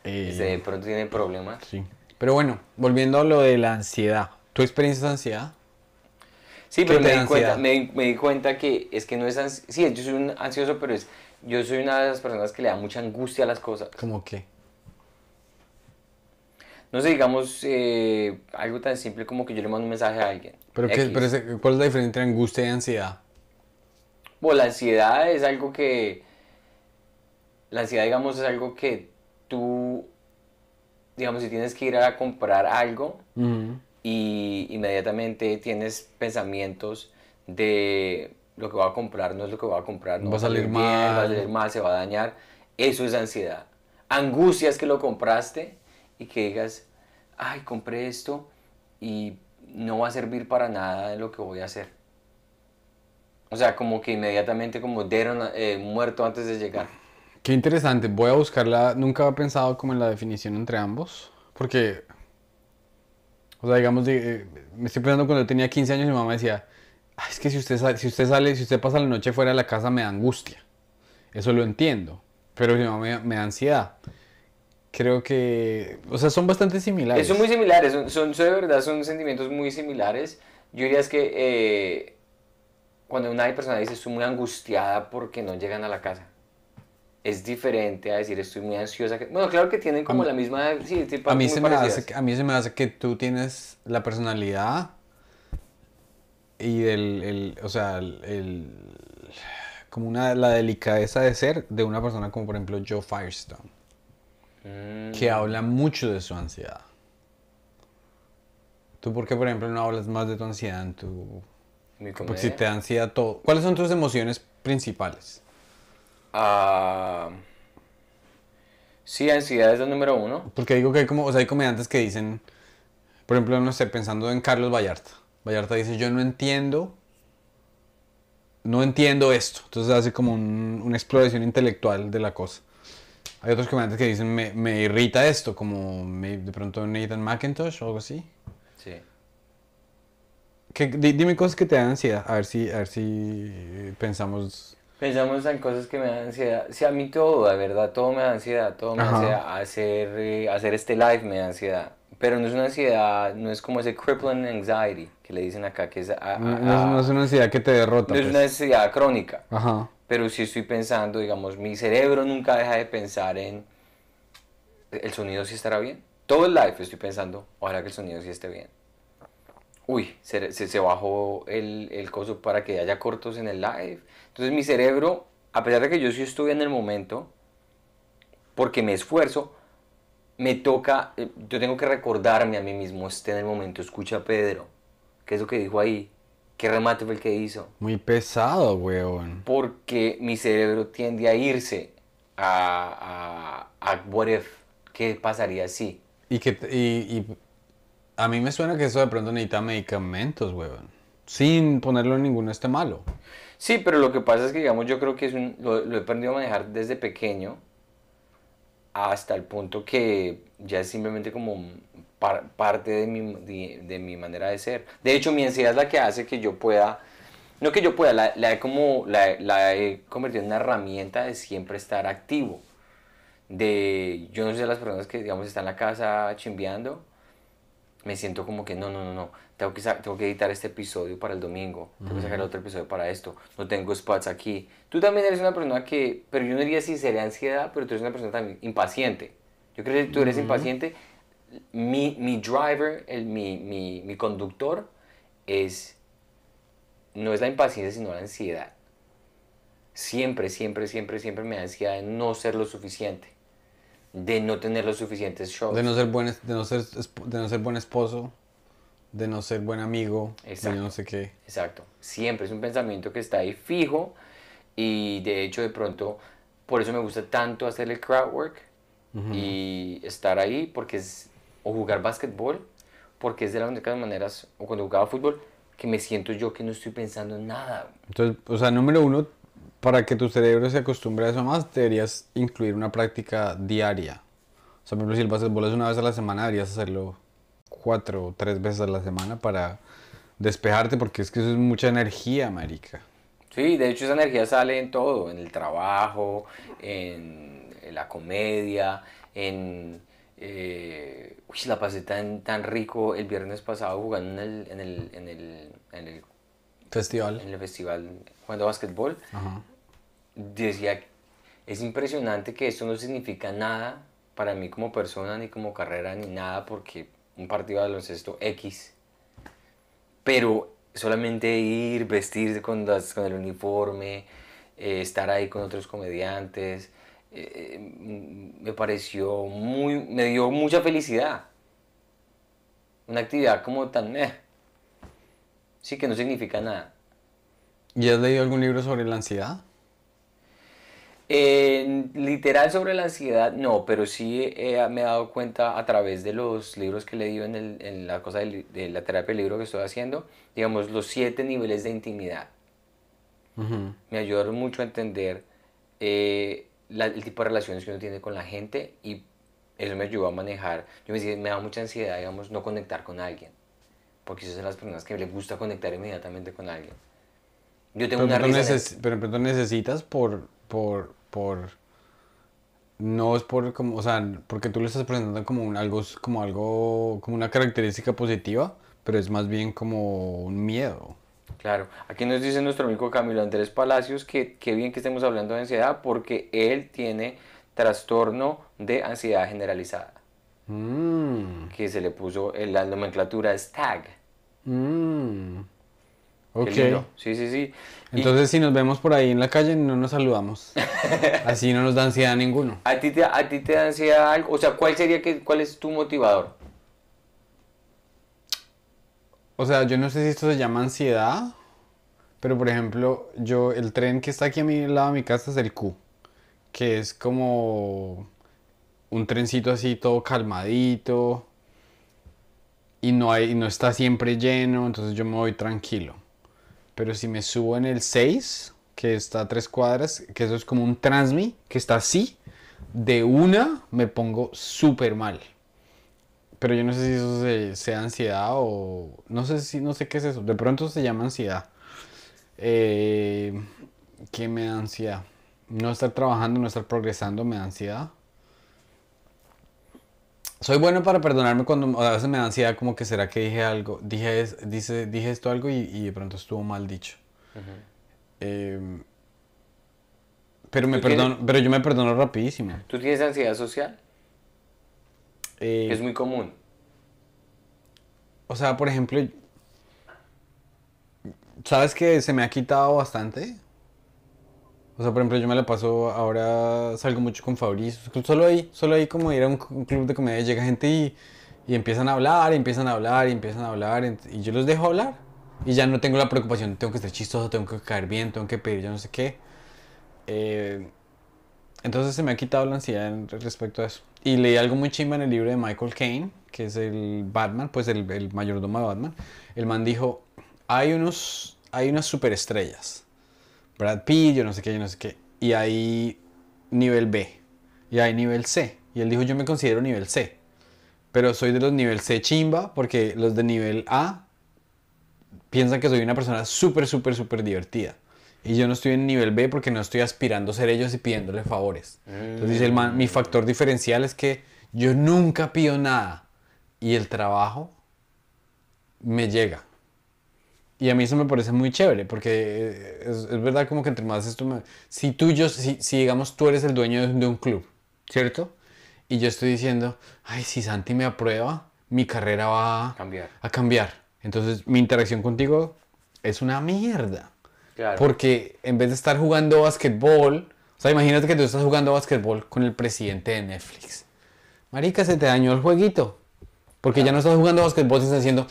Eh, Si de pronto tienen problemas. Sí. Pero bueno, volviendo a lo de la ansiedad. ¿Tu experiencia es ansiedad? Sí, pero ¿Qué me di, cuenta, me, me di cuenta que es que no es ansi- Sí, yo soy un ansioso, pero es. Yo soy una de las personas que le da mucha angustia a las cosas. ¿Cómo qué? No sé, digamos, eh, algo tan simple como que yo le mando un mensaje a alguien. ¿Pero qué, pero ¿Cuál es la diferencia entre angustia y ansiedad? Bueno, la ansiedad es algo que. La ansiedad, digamos, es algo que tú. Digamos, si tienes que ir a comprar algo Ujú. Y inmediatamente tienes pensamientos de lo que voy a comprar, no es lo que voy a comprar, no Va a salir bien, va a mal. salir mal, se va a dañar. Eso es ansiedad. Angustia es que lo compraste y que digas, ay, compré esto y no va a servir para nada de lo que voy a hacer. O sea, como que inmediatamente como dieron muerto antes de llegar. Qué interesante. Voy a buscarla. Nunca había pensado como en la definición entre ambos. Porque, o sea, digamos, eh, me estoy pensando cuando tenía 15 años mi mamá decía, "Ay, es que si usted, sale, si usted sale, si usted pasa la noche fuera de la casa me da angustia. Eso lo entiendo. Pero mi mamá me, da ansiedad. Creo que, o sea, son bastante similares. Son muy similares, son de verdad, son sentimientos muy similares. Yo diría es que eh, cuando una persona dice estoy muy angustiada porque no llegan a la casa, es diferente a decir estoy muy ansiosa. Bueno, claro que tienen como A la misma... Sí, A mí, se me hace, que- a mí se me hace que tú tienes la personalidad y el, el- o sea, el, el- como una, la delicadeza de ser de una persona como por ejemplo Joe Firestone, Mm, que habla mucho de su ansiedad. ¿Tú por qué, por ejemplo, no hablas más de tu ansiedad en tu... Porque si te da ansiedad todo... ¿Cuáles son tus emociones principales? Ah, sí, ansiedad es el número uno. Porque digo que hay como, o sea, hay comediantes que dicen, por ejemplo, no sé, pensando en Carlos Vallarta. Vallarta dice, yo no entiendo, no entiendo esto. Entonces hace como un- una exploración intelectual de la cosa. Hay otros comediantes que dicen, me, me irrita esto, como me- de pronto Nathan McIntosh o algo así. Sí. Que, di- dime cosas que te dan ansiedad, a ver si, a ver si pensamos... Pensamos en cosas que me dan ansiedad. Sí, a mí todo, de verdad, todo me da ansiedad. Todo me da ansiedad. Hacer, eh, hacer este live me da ansiedad. Pero no es una ansiedad, no es como ese crippling anxiety que le dicen acá, que es... a- a- No, no es, no es una ansiedad que te derrota. no es pues. una ansiedad crónica. Ajá. Pero sí estoy pensando, digamos, mi cerebro nunca deja de pensar en... ¿El sonido sí estará bien? Todo el live estoy pensando, ojalá que el sonido sí esté bien. Uy, se, se, se bajó el, el coso para que haya cortos en el live. Entonces mi cerebro, a pesar de que yo sí estoy en el momento, porque me esfuerzo, me toca, eh, yo tengo que recordarme a mí mismo, esté en el momento, escucha a Pedro, ¿qué es lo que dijo ahí? ¿Qué remate fue el que hizo? Muy pesado, weón. porque mi cerebro tiende a irse a, a, a what if, ¿qué pasaría si? Y que y, y a mí me suena que eso de pronto necesita medicamentos, weón. Sin ponerlo en ninguno este malo. Sí, pero lo que pasa es que, digamos, yo creo que es un, lo, lo he aprendido a manejar desde pequeño hasta el punto que ya es simplemente como par- parte de mi, de, de mi manera de ser. De hecho, mi ansiedad es la que hace que yo pueda, no que yo pueda, la, la como, la, la he convertido en una herramienta de siempre estar activo. De, yo no sé las personas que, digamos, están en la casa chimbeando me siento como que no, no, no, no, tengo que, tengo que editar este episodio para el domingo, tengo que sacar otro episodio para esto, no tengo spots aquí. Tú también eres una persona que, pero yo no diría si sería ansiedad, pero tú eres una persona también impaciente. Yo creo que tú eres impaciente. Mi, mi driver, el, mi, mi, mi conductor es, no es la impaciencia, sino la ansiedad. Siempre, siempre, siempre, siempre me da ansiedad de no ser lo suficiente de no tener los suficientes shows. De no ser buen, de no ser, de no ser buen esposo, de no ser buen amigo, Exacto. de no sé qué. Exacto. Siempre es un pensamiento que está ahí fijo y de hecho de pronto, por eso me gusta tanto hacer el crowd work y estar ahí porque es, o jugar básquetbol, porque es de las únicas maneras, o cuando jugaba fútbol, que me siento yo que no estoy pensando en nada. Entonces, o sea, número uno, para que tu cerebro se acostumbre a eso más, deberías incluir una práctica diaria. O sea, por ejemplo, si el básquetbol es una vez a la semana, deberías hacerlo cuatro o tres veces a la semana para despejarte, porque es que eso es mucha energía, marica. Sí, de hecho esa energía sale en todo, en el trabajo, en, la comedia, en... Eh, uy, la pasé tan, tan rico el viernes pasado jugando en el, en el, en el, en el festival. En el festival jugando básquetbol. Decía, es impresionante que esto no significa nada para mí como persona, ni como carrera, ni nada, porque un partido de baloncesto X. Pero solamente ir, vestirse con, con el uniforme, eh, estar ahí con otros comediantes, eh, eh, me pareció muy, me dio mucha felicidad. Una actividad como tan, sí que no significa nada. ¿Y has leído algún libro sobre la ansiedad? literal sobre la ansiedad, no, pero sí me he dado cuenta a través de los libros que he leído en, el, en la cosa de, la terapia del libro que estoy haciendo, digamos, los siete niveles de intimidad. Me ayudaron mucho a entender eh, el tipo de relaciones que uno tiene con la gente y eso me ayudó a manejar. Yo me, me da mucha ansiedad, digamos, no conectar con alguien, porque esas son las personas que les gusta conectar inmediatamente con alguien. Yo tengo pero una risa. Pero pronto necesitas por, por, por no es por como, o sea, porque tú lo estás presentando como un, algo, como algo, como una característica positiva, pero es más bien como un miedo. Claro, aquí nos dice nuestro amigo Camilo Andrés Palacios que qué bien que estemos hablando de ansiedad porque él tiene trastorno de ansiedad generalizada. Mm. Que se le puso en la nomenclatura es TAG. Mm. Ok. Sí, sí, sí. Entonces, si nos vemos por ahí en la calle, no nos saludamos. Así no nos da ansiedad ninguno. ¿A ti te, a ti te da ansiedad algo? O sea, ¿cuál sería que, cuál es tu motivador? O sea, yo no sé si esto se llama ansiedad, pero por ejemplo, yo, el tren que está aquí a mi lado de mi casa es el Q, que es como un trencito así todo calmadito y no, hay, no está siempre lleno, entonces yo me voy tranquilo. Pero si me subo en el 6, que está a tres cuadras, que eso es como un transmi, que está así, de una me pongo súper mal. Pero yo no sé si eso sea ansiedad o... No sé si, no sé qué es eso. De pronto se llama ansiedad. Eh, ¿Qué me da ansiedad? No estar trabajando, no estar progresando me da ansiedad. Soy bueno para perdonarme cuando a veces me da ansiedad como que será que dije algo, dije, dice, dije esto algo y, de pronto estuvo mal dicho. Em, pero, me perdono, pero yo me perdono rapidísimo. ¿Tú tienes ansiedad social? Eh, es muy común. O sea, por ejemplo, ¿sabes que se me ha quitado bastante? O sea, por ejemplo, yo me la paso, ahora salgo mucho con Fabricio. Solo ahí, solo ahí como ir a un, club de comedia, llega gente y, y, empiezan a hablar, y empiezan a hablar, y empiezan a hablar, y yo los dejo hablar. Y ya no tengo la preocupación, tengo que ser chistoso, tengo que caer bien, tengo que pedir yo no sé qué. Eh, entonces se me ha quitado la ansiedad respecto a eso. Y leí algo muy chimba en el libro de Michael Caine, que es el Batman, pues el, el mayordomo de Batman. El man dijo, hay, unos, hay unas superestrellas Brad Pitt, yo no sé qué, yo no sé qué. Y hay nivel B. Y hay nivel C. Y él dijo, yo me considero nivel C. Pero soy de los nivel C chimba porque los de nivel A piensan que soy una persona súper, súper, súper divertida. Y yo no estoy en nivel B porque no estoy aspirando a ser ellos y pidiéndole favores. Entonces dice el man, mi factor diferencial es que yo nunca pido nada. Y el trabajo me llega. Y a mí eso me parece muy chévere, porque eh, es, es verdad como que entre más esto me... Si tú yo, si, si digamos tú eres el dueño de, de un club, ¿cierto? Y yo estoy diciendo, ay, si Santi me aprueba, mi carrera va Cambiar. a cambiar. Entonces mi interacción contigo es una mierda. Claro. Porque en vez de estar jugando basquetbol, o sea, imagínate que tú estás jugando basquetbol con el presidente de Netflix. Marica, se te dañó el jueguito. Porque ya no estás jugando basquetbol, estás diciendo,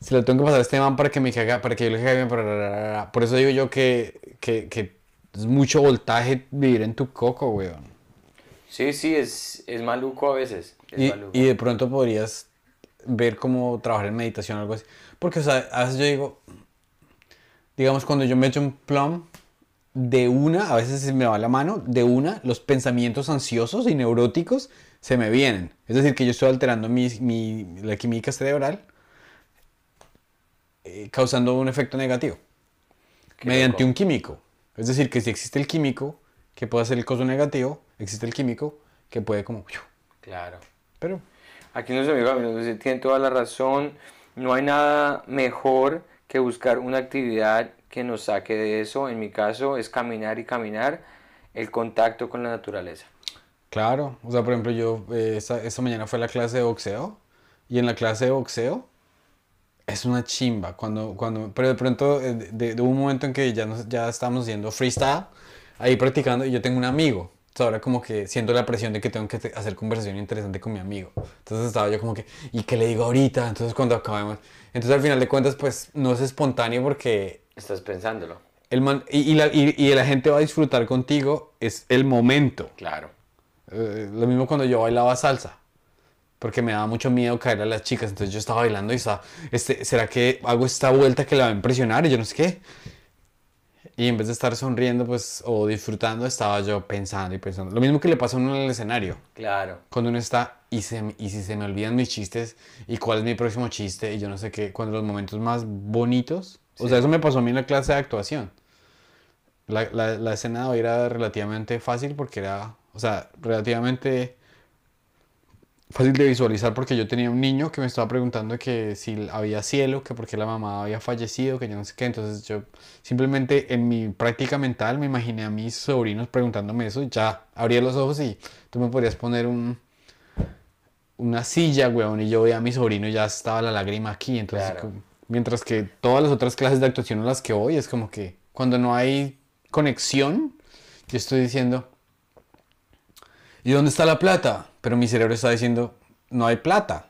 se lo tengo que pasar a este man para que me caiga, para que yo le caiga bien. para ra, ra, ra". Por eso digo yo que, que, que es mucho voltaje vivir en tu coco, weón. Sí, sí, es, es maluco a veces. Es Y, maluco. y de pronto podrías ver cómo trabajar en meditación o algo así. Porque, o sea, a veces yo digo, digamos, cuando yo me echo un plum, de una, a veces se me va la mano, de una, los pensamientos ansiosos y neuróticos se me vienen. Es decir, que yo estoy alterando mi, mi- la química cerebral, eh, causando un efecto negativo mediante loco. un químico. Es decir, que si existe el químico que puede hacer el coso negativo, existe el químico que puede como... Claro. Pero Aquí nuestro amigo dice, tiene toda la razón. No hay nada mejor que buscar una actividad que nos saque de eso. En mi caso es caminar y caminar, el contacto con la naturaleza. Claro, o sea, por ejemplo, yo eh, esta, esta mañana fue la clase de boxeo y en la clase de boxeo es una chimba cuando, cuando, pero de pronto eh, de, de un momento en que ya, nos, ya estábamos haciendo freestyle, ahí practicando y yo tengo un amigo, entonces ahora como que siento la presión de que tengo que hacer conversación interesante con mi amigo, entonces estaba yo como que, ¿y qué le digo ahorita? Entonces cuando acabemos, entonces al final de cuentas pues no es espontáneo porque Estás pensándolo. el man, y, y la, y, y la gente va a disfrutar contigo, es el momento. Claro. Eh, lo mismo cuando yo bailaba salsa. Porque me daba mucho miedo caer a las chicas. Entonces yo estaba bailando y estaba, este, ¿será que hago esta vuelta que la va a impresionar? Y yo no sé qué. Y en vez de estar sonriendo pues, o disfrutando, estaba yo pensando y pensando. Lo mismo que le pasa a uno en el escenario. Claro. Cuando uno está, y, se, y si se me olvidan mis chistes, y cuál es mi próximo chiste, y yo no sé qué, cuando los momentos más bonitos. O sea, eso me pasó a mí en la clase de actuación. La, la, la escena de hoy era relativamente fácil porque era, o sea, relativamente fácil de visualizar porque yo tenía un niño que me estaba preguntando que si había cielo, que por qué la mamá había fallecido, que yo no sé qué. Entonces yo simplemente en mi práctica mental me imaginé a mis sobrinos preguntándome eso y ya abría los ojos y tú me podrías poner un, una silla, weón, y yo veía a mi sobrino y ya estaba la lágrima aquí. Entonces, Claro. mientras que todas las otras clases de actuación a las que voy es como que cuando no hay conexión, yo estoy diciendo, ¿y dónde está la plata? Pero mi cerebro está diciendo, no hay plata.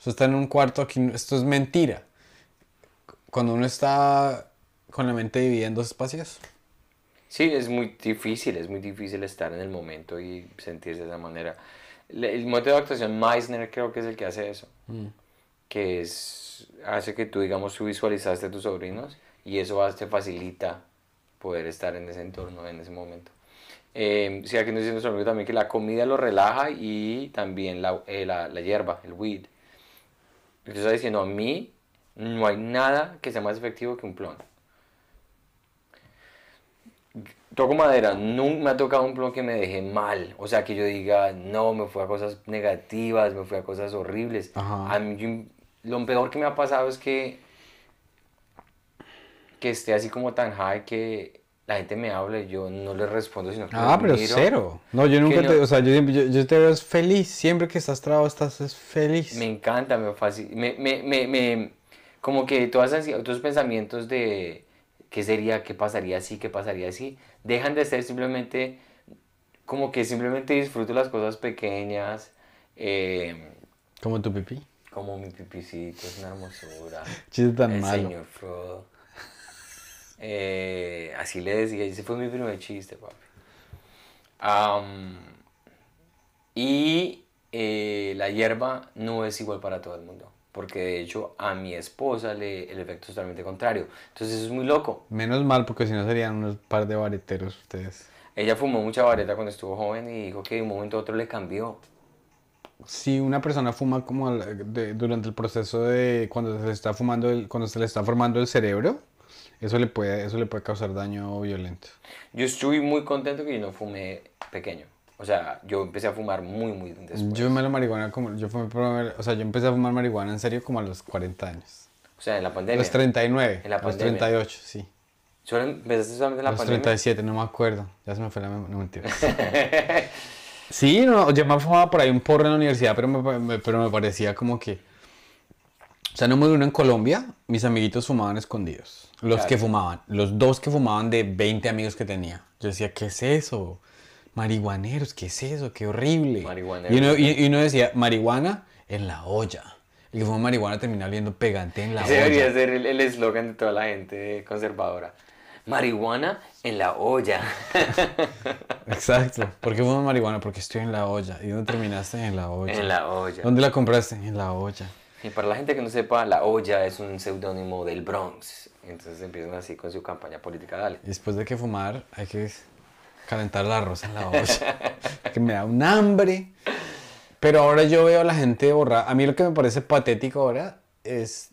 Eso está en un cuarto aquí, esto es mentira. Cuando uno está con la mente dividida en dos espacios. Sí, es muy difícil, es muy difícil estar en el momento y sentirse de esa manera. El método de actuación Meissner creo que es el que hace eso, que es, hace que tú, digamos, tú visualizaste a tus sobrinos y eso te facilita poder estar en ese entorno, en ese momento. Eh, sí, aquí nos dice nuestro amigo también que la comida lo relaja y también la, eh, la, la hierba, el weed. Yo está diciendo, a mí no hay nada que sea más efectivo que un plon. Toco madera, nunca me ha tocado un plon que me deje mal. O sea, que yo diga, no, me fui a cosas negativas, me fui a cosas horribles. Ajá. A mí, yo- lo peor que me ha pasado es que, que esté así como tan high que la gente me hable y yo no le respondo, sino que Ah, pero miro. cero. No, yo nunca no- te, o sea, yo, siempre- yo, yo te veo feliz. Siempre que estás trabado estás es feliz. Me encanta, me fascina, me, me, me, me- como que todas esas, otros pensamientos de qué sería, qué pasaría así, qué pasaría así, dejan de ser simplemente, como que simplemente disfruto las cosas pequeñas, eh, Como tu pipí. como mi pipicito, es una hermosura, Chiste tan el malo. señor Frodo. Eh, así le decía, ese fue mi primer chiste, papi. Am, y eh, la hierba no es igual para todo el mundo, porque de hecho a mi esposa le, el efecto es totalmente contrario. Entonces eso es muy loco. Menos mal, porque si no serían unos par de bareteros ustedes. Ella fumó mucha vareta cuando estuvo joven y dijo que de un momento a otro le cambió. Si una persona fuma como de- durante el proceso de cuando se le está fumando el, cuando se le está formando el cerebro, eso le puede, eso le puede causar daño violento. Yo estoy muy contento que yo no fumé pequeño. O sea, yo empecé a fumar muy, muy después. Yo me la marihuana como, yo fumé, o sea, yo empecé a fumar marihuana en serio como a los 40 años. O sea, en la pandemia. Los 39. En la los pandemia. 38, sí. ¿Solo empezaste solamente en la Los pandemia? 37, no me acuerdo. Ya se me fue la memoria. No, mentira. sí, no, yo me fumaba por ahí un porro en la universidad, pero me, me- pero me parecía como que... O sea, número uno en Colombia, mis amiguitos fumaban escondidos. Los Claro. que fumaban. Los dos que fumaban de 20 amigos que tenía. Yo decía, ¿qué es eso? Marihuaneros, ¿qué es eso? Qué horrible. Marihuaneros. Y uno, y- y uno decía, marihuana en la olla. El que fuma marihuana termina oliendo pegante en la Ese olla. debería ser el el eslogan de toda la gente conservadora. Marihuana en la olla. Exacto. ¿Por qué fumas marihuana? Porque estoy en la olla. ¿Y dónde terminaste? En la olla. en la olla. ¿Dónde la compraste? En la olla. Y para la gente que no sepa, la olla es un seudónimo del Bronx. Entonces empiezan así con su campaña política, dale. Y después de que fumar, hay que calentar el arroz en la olla. que me da un hambre. Pero ahora yo veo a la gente borrar. A mí lo que me parece patético ahora es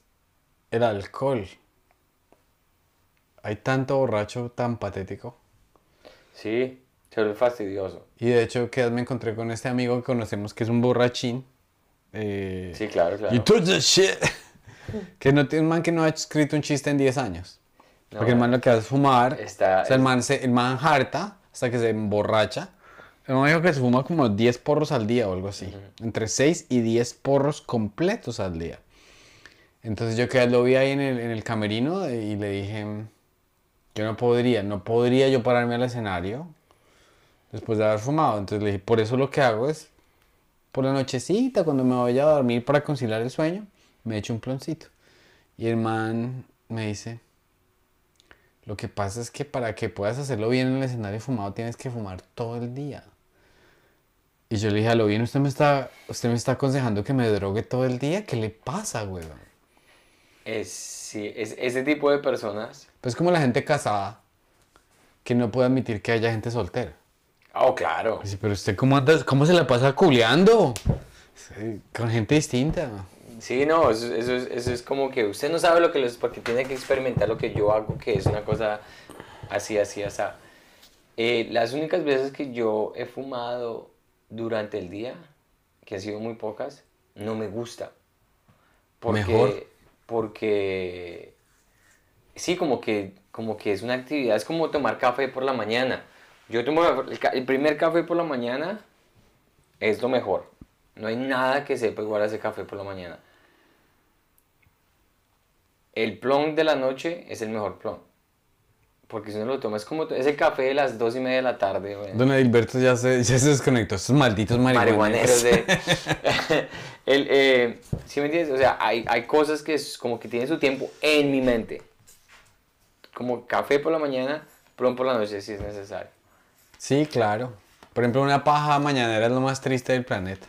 el alcohol. Hay tanto borracho tan patético. Sí, se vuelve fastidioso. Y de hecho, que me encontré con este amigo que conocemos que es un borrachín. Eh, Sí, claro, claro. You took the shit. que no tiene un man que no ha escrito un chiste en 10 años. No, Porque el man lo que hace es fumar. está- o sea, el man, se, el man harta hasta que se emborracha. El man dijo que se fuma como 10 porros al día o algo así. Entre 6 y 10 porros completos al día. Entonces yo que lo vi ahí en el, en el camerino y le dije, yo no podría, no podría yo pararme al escenario después de haber fumado. Entonces le dije, por eso lo que hago es, por la nochecita, cuando me voy a dormir para conciliar el sueño, me echo un ploncito. Y el man me dice, lo que pasa es que para que puedas hacerlo bien en el escenario fumado tienes que fumar todo el día. Y yo le dije, a lo bien, usted me está, usted me está aconsejando que me drogue todo el día. ¿Qué le pasa, weón? Es, sí, es, ese tipo de personas. Pues como la gente casada que no puede admitir que haya gente soltera. Oh, claro. Dice, pero usted cómo anda, cómo se la pasa culeando Sí, con gente distinta. Sí, no, eso, eso, es, eso es como que usted no sabe lo que es porque tiene que experimentar lo que yo hago, que es una cosa así, así, así. Eh, las únicas veces que yo he fumado durante el día, que han sido muy pocas, no me gusta. Porque, Mejor. Porque, sí, como que, como que es una actividad, es como tomar café por la mañana. Yo tomo el, primer café por la mañana, es lo mejor. No hay nada que sepa igual a ese café por la mañana. El plon de la noche es el mejor plon. Porque si uno lo toma, es como es el café de las dos y media de la tarde. güey. Don Edilberto ya se, ya se desconectó. Estos malditos marihuaneros marihuaneros. de... el, eh, ¿Sí me entiendes? O sea, hay, hay cosas que es como que tienen su tiempo en mi mente. Como café por la mañana, plon por la noche si es necesario. Sí, claro. Por ejemplo, una paja mañanera es lo más triste del planeta.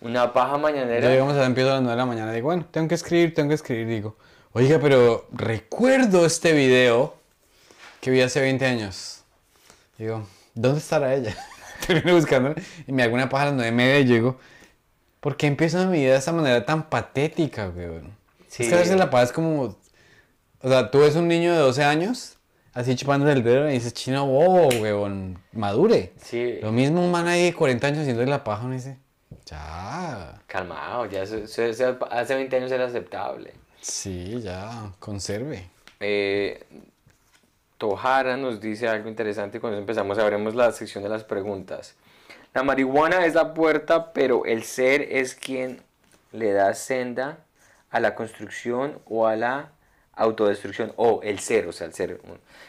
Una paja Yo, mañanera. digamos, a empiezo a las 9 de la mañana digo, bueno, tengo que escribir, tengo que escribir. Digo, oiga, pero recuerdo este video que vi hace 20 años. Digo, ¿dónde estará ella? Termino buscándola y me hago una paja a las 9 y media y digo, ¿por qué empiezo mi vida de esa manera tan patética, weón? Sí. Es que a veces la paja es como, o sea, tú ves un niño de 12 años así chupándose el dedo y dices, chino bobo, weón, madure. Sí, Lo mismo un man ahí de 40 años haciendo la paja, uno dice, ya, calmado, ya eso- eso- eso hace 20 años era aceptable. sí, ya, conserve. Eh, Tojara nos dice algo interesante cuando empezamos, abrimos la sección de las preguntas. La marihuana es la puerta, pero el ser es quien le da senda a la construcción o a la autodestrucción. O el ser, o sea, el ser.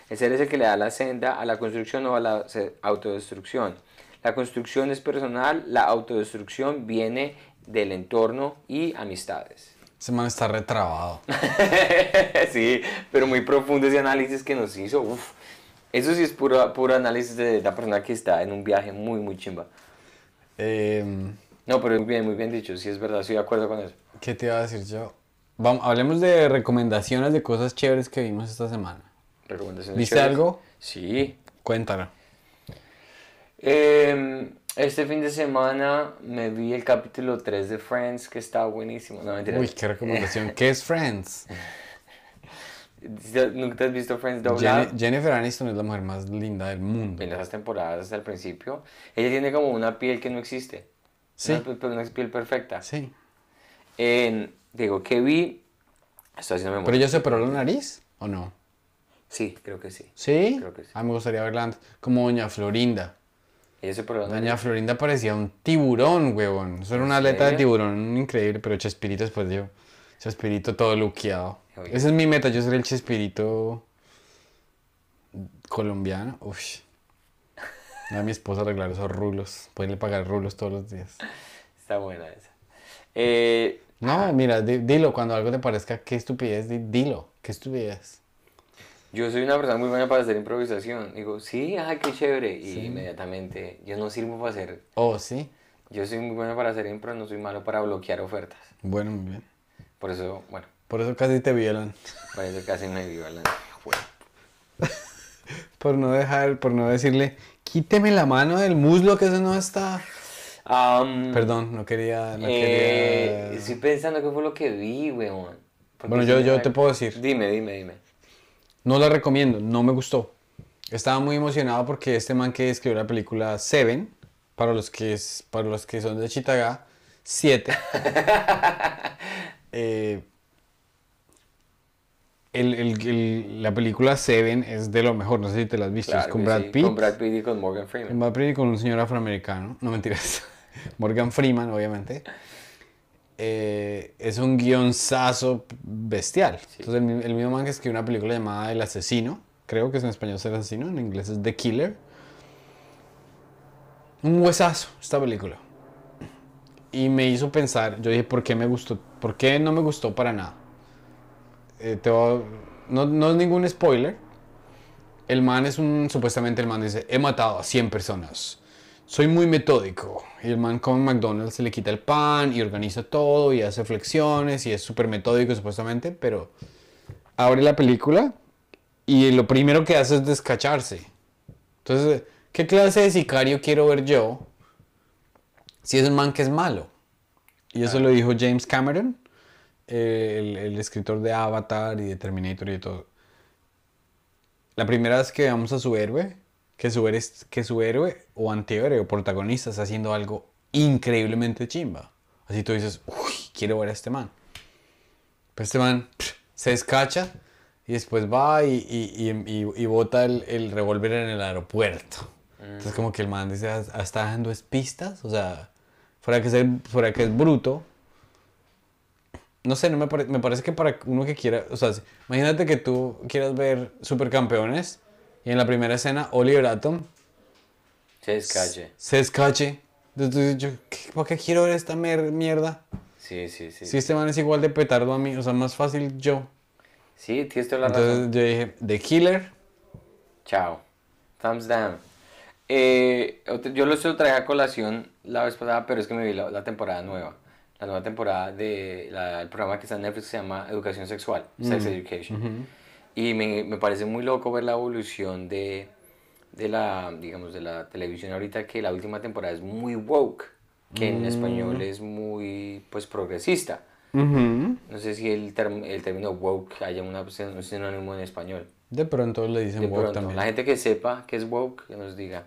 El ser es el que le da la senda a la construcción o a la autodestrucción. La construcción es personal, la autodestrucción viene del entorno y amistades. Ese man está retrabado. sí, pero muy profundo ese análisis que nos hizo. Uf, eso sí es puro, puro análisis de la persona que está en un viaje muy, muy chimba. Em, No, pero muy bien, muy bien dicho. Sí, es verdad, estoy de acuerdo con eso. ¿Qué te iba a decir yo? Vamos, hablemos de recomendaciones de cosas chéveres que vimos esta semana. Recomendaciones ¿Viste chéveres. algo? Sí. Cuéntalo. Em, este fin de semana me vi el capítulo 3 de Friends, que está buenísimo. No, mentira. Uy, qué recomendación. ¿Qué es Friends? ¿Nunca te has visto Friends doblado? Jennifer Aniston es la mujer más linda del mundo. En esas temporadas hasta el principio. Ella tiene como una piel que no existe. Sí. Una, piel- una piel perfecta. Sí. En- digo, que vi Estoy haciendo memoria. ¿Pero ella se operó la nariz o no? Sí, creo que sí. ¿Sí? Creo que sí. A mí me gustaría verla antes. Como Doña Florinda. Ella se operó la Doña nariz. Florinda parecía un tiburón, huevón. Eso era una aleta de tiburón increíble, pero Chespirito después yo. Chespirito todo luqueado. Esa es mi meta, yo ser el Chespirito colombiano. Uf. A mi esposa arreglar esos rulos. Poderle pagar rulos todos los días. Está buena esa. Eh, No, mira, di- dilo cuando algo te parezca qué estupidez, di- dilo, qué estupidez. yo soy una persona muy buena para hacer improvisación. Digo, sí, ay, qué chévere. Y inmediatamente, yo no sirvo para hacer. Oh, sí. Yo soy muy bueno para hacer impro, no soy malo para bloquear ofertas. Bueno, muy bien. Por eso, bueno, Por eso casi te violan. por eso casi me vivo la. Bueno. Por no dejar, por no decirle, quíteme la mano del muslo que eso no está. Am, Perdón, no quería. No eh, quería... Estoy pensando qué fue lo que vi, weón. Bueno, yo, yo te puedo decir. Dime, dime, dime. No la recomiendo, no me gustó. Estaba muy emocionado porque este man que escribió la película Seven, para los que, es, para los que son de Chitagá, 7. eh, el- el- el- la película Seven es de lo mejor, no sé si te la has visto. es Claro con que Brad sí, Pitt. Con Brad Pitt y con Morgan Freeman. Brad Pitt y con un señor afroamericano. No mentiras. Morgan Freeman, obviamente. Eh, es un guionzazo bestial. Entonces, el, el mismo man que escribió una película llamada El Asesino. Creo que es en español es El Asesino, en inglés es The Killer. Un huesazo esta película. Y me hizo pensar, yo dije, ¿por qué me gustó? ¿Por qué no me gustó para nada? Eh, te voy a- no, no es ningún spoiler. El man es un, supuestamente el man dice, he matado a 100 personas. Soy muy metódico. Y el man come McDonald's, se le quita el pan y organiza todo y hace flexiones y es súper metódico supuestamente, pero abre la película y lo primero que hace es descacharse. Entonces, ¿qué clase de sicario quiero ver yo si es un man que es malo? Y eso lo dijo James Cameron, eh, el, el escritor de Avatar y de Terminator y de todo. La primera vez que veamos a su héroe, que su, héroe, que su héroe o antihéroe o protagonista está haciendo algo increíblemente chimba. Así tú dices, uy, quiero ver a este man. Pero este man se descacha y después va y, y, y, y- bota el, el revólver en el aeropuerto. Entonces como que el man dice, "Ah, está dando es pistas, o sea, fuera que, ser, fuera que es bruto, no sé, no me, me parece que para uno que quiera, o sea, imagínate que tú quieras ver Supercampeones y en la primera escena Oliver Atom Se descache. se. Entonces yo, ¿qué- ¿para qué quiero ver esta mierda? Sí, sí, sí. Si este man es igual de petardo a mí, o sea, más fácil yo. Sí, tienes toda la razón. Entonces yo dije, The Killer, Chao. Thumbs down. Eh, yo lo traje a colación la vez pasada, pero es que me vi la, la temporada nueva. La nueva temporada del programa que está en Netflix se llama Educación Sexual, Sex Education. Y me, me parece muy loco ver la evolución de, de la, digamos, de la televisión ahorita, que la última temporada es muy woke, que en español es muy, pues, progresista. No sé si el, term- el término woke haya una, un sinónimo en español. de pronto le dicen De woke pronto, también. la gente que sepa que es woke, que nos diga.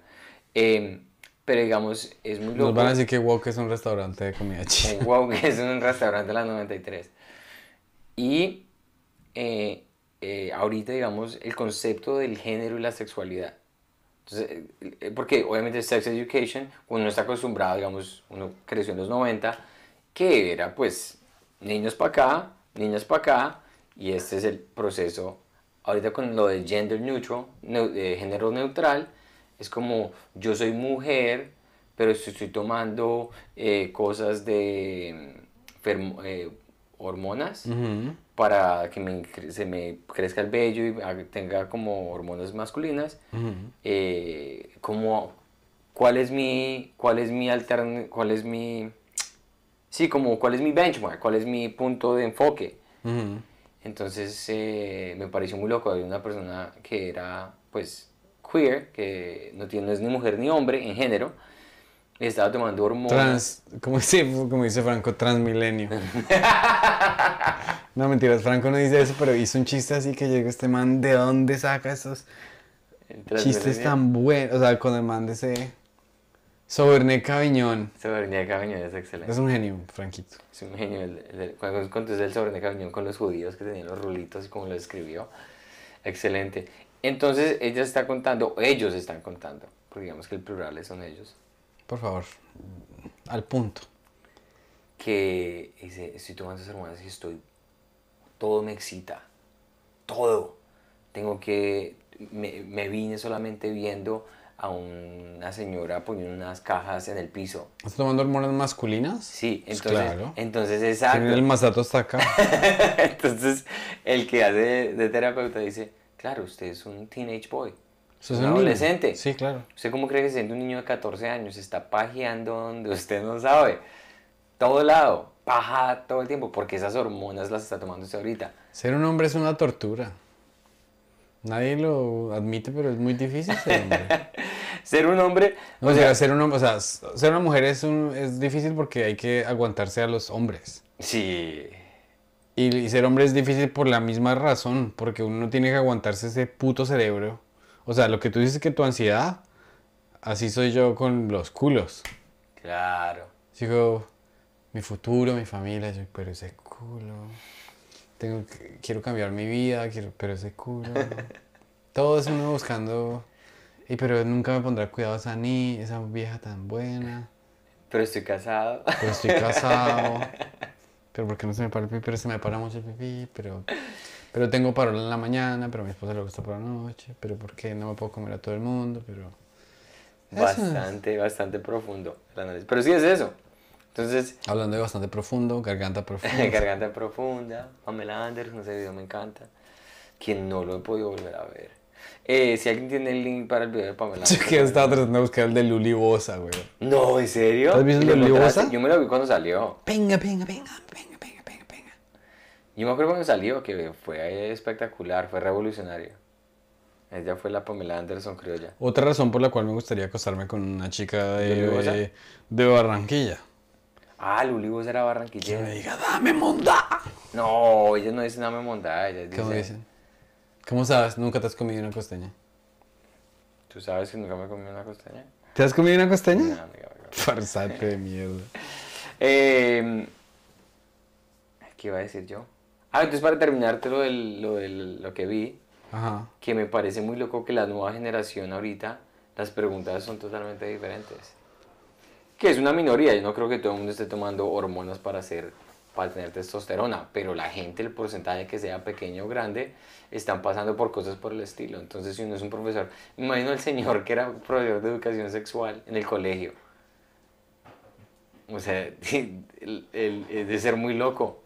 Eh, pero digamos, es muy loco. Nos van a decir que woke es un restaurante de comida china. Woke es un restaurante de las 93. Y eh, eh, ahorita, digamos, el concepto del género y la sexualidad. Entonces, eh, porque obviamente sex education, uno está acostumbrado, digamos, uno creció en los 90, que era pues niños para acá, niñas para acá, y este es el proceso. Ahorita con lo de gender neutral, neu- de género neutral, es como yo soy mujer, pero estoy, tomando eh, cosas de hormonas para que me se me crezca el vello y tenga como hormonas masculinas. eh, como, ¿cuál es mi, cuál es mi altern, cuál es mi, sí, como, cuál es mi benchmark, cuál es mi punto de enfoque? Entonces eh, me pareció muy loco, había una persona que era pues queer, que no, tiene, no es ni mujer ni hombre en género, estaba tomando hormonas. Trans, como dice, como dice Franco, transmilenio. no, mentiras, Franco no dice eso, pero hizo un chiste así que llega este man, ¿de dónde saca esos chistes tan buenos? O sea, con el man de ese... Sobernet Caviñón. Sobernet Caviñón es excelente. Es un genio, Franquito. Es un genio. El, el, el- cuando contó el Sobernet Caviñón con los judíos que tenían los rulitos y como lo escribió. Excelente. Entonces ella está contando, ellos están contando, porque digamos que el plural son ellos, Por favor, al punto. que dice, estoy tomando esas hormonas y estoy, todo me excita, todo. Tengo que, me, me vine solamente viendo a una señora poniendo unas cajas en el piso. ¿Estás tomando hormonas masculinas? Sí, Pues entonces, claro. entonces exacto. el masato hasta acá. Entonces, el que hace de, de terapeuta dice, claro, usted es un teenage boy, Eso es un un niño. adolescente. Sí, claro. ¿Usted cómo cree que siendo un niño de 14 años está pajeando donde usted no sabe? Todo lado, paja todo el tiempo, porque esas hormonas las está tomando usted ahorita. Ser un hombre es una tortura. Nadie lo admite, pero es muy difícil ser hombre. Ser un hombre, O sea, ser un hombre, o sea, ser una mujer es, un, es difícil porque hay que aguantarse a los hombres. sí, Y, y ser hombre es difícil por la misma razón, porque uno tiene que aguantarse ese puto cerebro. O sea, lo que tú dices que tu ansiedad, así soy yo con los culos. claro. Digo, mi futuro, mi familia, yo, pero ese culo. Tengo que- quiero cambiar mi vida, quiero, pero ese culo. Todo es uno buscando. Y pero nunca me pondrá cuidado esa ni, esa vieja tan buena. Pero estoy casado. Pero estoy casado. Pero porque no se me para el pipí, pero se me para mucho el pipí, pero. Pero tengo parola en la mañana, pero a mi esposa le gusta por la noche, pero porque no me puedo comer a todo el mundo, pero. Eso es. Bastante, bastante profundo el análisis. Pero sí es eso. Entonces, Hablando de bastante profundo, garganta profunda. Garganta Profunda, Pamela Anderson, ese video me encanta. Quien no lo he podido volver a ver. Eh, si alguien tiene el link para el video de Pamela Yo que estaba tratando de buscar el de Luli Bosa, güey. No, ¿en serio? ¿Has visto el ¿Le de Luli? Bosa? Yo me lo vi cuando salió. Venga, venga, venga, venga. Yo me acuerdo cuando salió que fue espectacular, fue revolucionario. Ella fue la Pamela Anderson criolla. Otra razón por la cual me gustaría acostarme con una chica ¿De de, de Barranquilla. Ah, Luli Bosa era Que me barranquillera. diga, dame monda. No, ellos no dicen dame monda, ellas dicen... ¿Cómo dicen? ¿Cómo sabes? ¿Nunca te has comido una costeña? ¿Tú sabes que nunca me comí una costeña? ¿Te has comido una costeña? No, amiga. Farsante de mierda. Eh, ¿Qué iba a decir yo? Ah, entonces para terminarte lo, del, lo, del- lo que vi, Ajá. que me parece muy loco que la nueva generación ahorita, las preguntas son totalmente diferentes. Que es una minoría, yo no creo que todo el mundo esté tomando hormonas para hacer, para tener testosterona, pero la gente, el porcentaje que sea pequeño o grande, están pasando por cosas por el estilo. Entonces, si uno es un profesor, me imagino el señor que era profesor de educación sexual en el colegio. O sea, el, el- es de ser muy loco.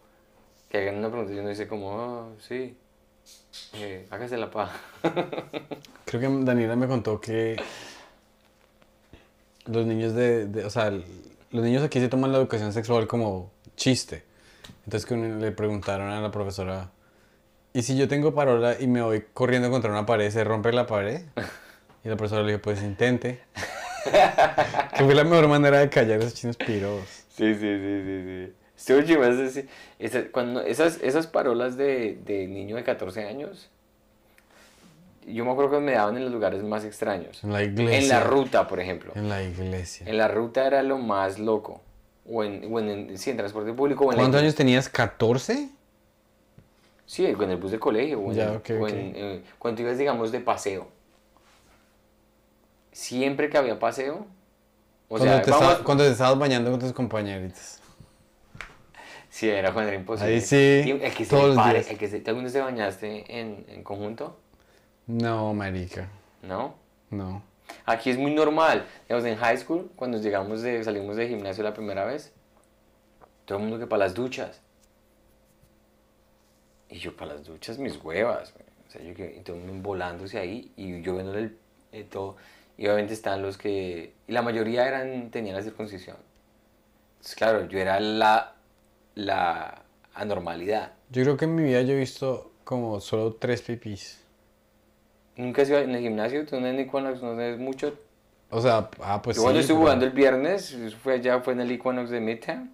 Que hagan una pregunta y uno dice como, oh, sí, eh, hágase la paja. Creo que Daniela me contó que los niños de, de- o sea, los niños aquí se toman la educación sexual como chiste. Entonces que le preguntaron a la profesora, ¿y si yo tengo parola y me voy corriendo contra una pared, se rompe la pared? Y la profesora le dijo, pues intente. que fue la mejor manera de callar a esos chinos piros. Sí, sí, sí, sí, sí. Es decir, esa- cuando esas, esas parolas de, de niño de 14 años, yo me acuerdo que me daban en los lugares más extraños. En la iglesia. En la ruta, por ejemplo. En la iglesia. En la ruta era lo más loco. O en, o en, sí, en transporte público. O en la ¿Cuántos años tenías? ¿14? Sí, en el bus de colegio. O en, Ya, el- ok, o eh, cuando ibas, digamos, de paseo. Siempre que había paseo. O cuando, sea, te vamos- cuando te estabas bañando con tus compañeritos. Sí, era cuando era imposible. Ahí sí, El que se todos le los pare, días. el que se, ¿tú alguna vez te bañaste en, en conjunto? No, marica. ¿No? No. Aquí es muy normal. Digamos, en high school, cuando llegamos de, salimos de gimnasio la primera vez, todo el mundo que para las duchas. Y yo para las duchas, mis huevas. güey. O sea, yo que todo el mundo volándose ahí y yo viendo el, eh, todo. Y obviamente están los que... Y la mayoría eran, tenían la circuncisión. Entonces, claro, yo era la, la anormalidad. Yo creo que en mi vida yo he visto como solo tres pipis. Nunca has ido en el gimnasio, tú no Equinox, no eres mucho. O sea, ah, pues yo sí. cuando estuve pero- jugando el viernes, fue allá, fue en el Equinox de Midtown.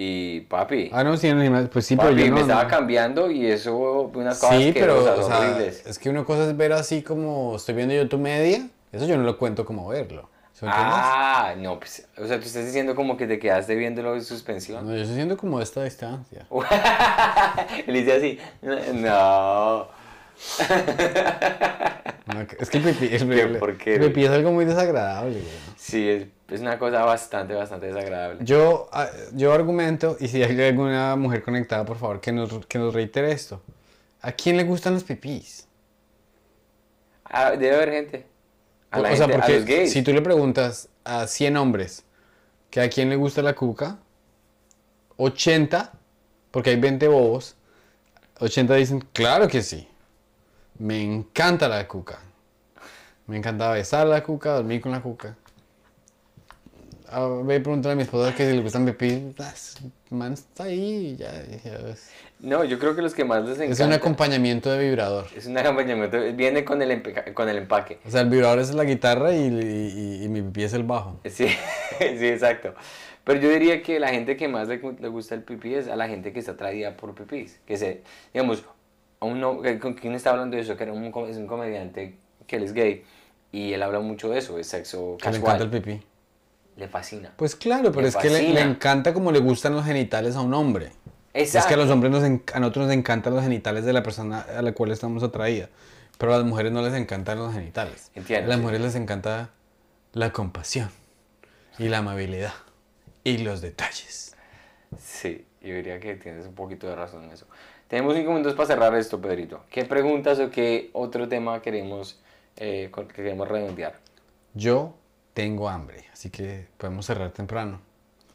Y papi, Ah, no, sí, en el gimnasio. Pues sí, papi, pero yo no. me estaba cambiando y eso, unas cosas Sí, pero, o sea, horribles. es que una cosa es ver así como estoy viendo yo tu media. Eso yo no lo cuento como verlo. Ah, no, pues, o sea, tú estás diciendo como que te quedaste viéndolo en suspensión. No, yo estoy siendo como esta distancia. Él dice así, no. Es que el pipí, el, el- pipí es algo muy desagradable. güey. Sí, es, es una cosa bastante, bastante desagradable. Yo, ah, yo argumento, y si hay alguna mujer conectada, por favor, que nos, que nos reitere esto. ¿A quién le gustan los pipís? Ah, debe haber gente. A O, la o sea, gente, porque a los gays. si tú le preguntas a 100 hombres que a quién le gusta la cuca, 80, porque hay 20 bobos, 80 dicen, claro que sí. Me encanta la cuca. Me encanta besar la cuca, dormir con la cuca. A ver, pregúntale a mi esposa que si le gustan pipí. ah, Man está ahí, ya, ya ves. No, yo creo que los que más les encanta. Es un acompañamiento de vibrador. Es un acompañamiento. Viene con el, empe- con el empaque. O sea, el vibrador es la guitarra y, y- y- y mi pipí es el bajo. Sí, sí, exacto. Pero yo diría que la gente que más le, gu- le gusta el pipí es a la gente que está atraída por pipís. Que se, digamos, a uno, ¿con quién está hablando de eso? Que era un, es un comediante que él es gay y él habla mucho de eso, de sexo Que le casual. encanta el pipí. Le fascina. Pues claro, pero Me es que le, le fascina. encanta como le gustan los genitales a un hombre. Es que a Exacto. los hombres nos a nosotros nos encantan los genitales de la persona a la cual estamos atraídos. Pero a las mujeres no les encantan los genitales. Entiendo, A las sí. mujeres les encanta la compasión y la amabilidad y los detalles. Sí, yo diría que tienes un poquito de razón en eso. Tenemos cinco minutos para cerrar esto, Pedrito. ¿Qué preguntas o qué otro tema queremos, eh, que queremos redondear? Yo tengo hambre, así que podemos cerrar temprano.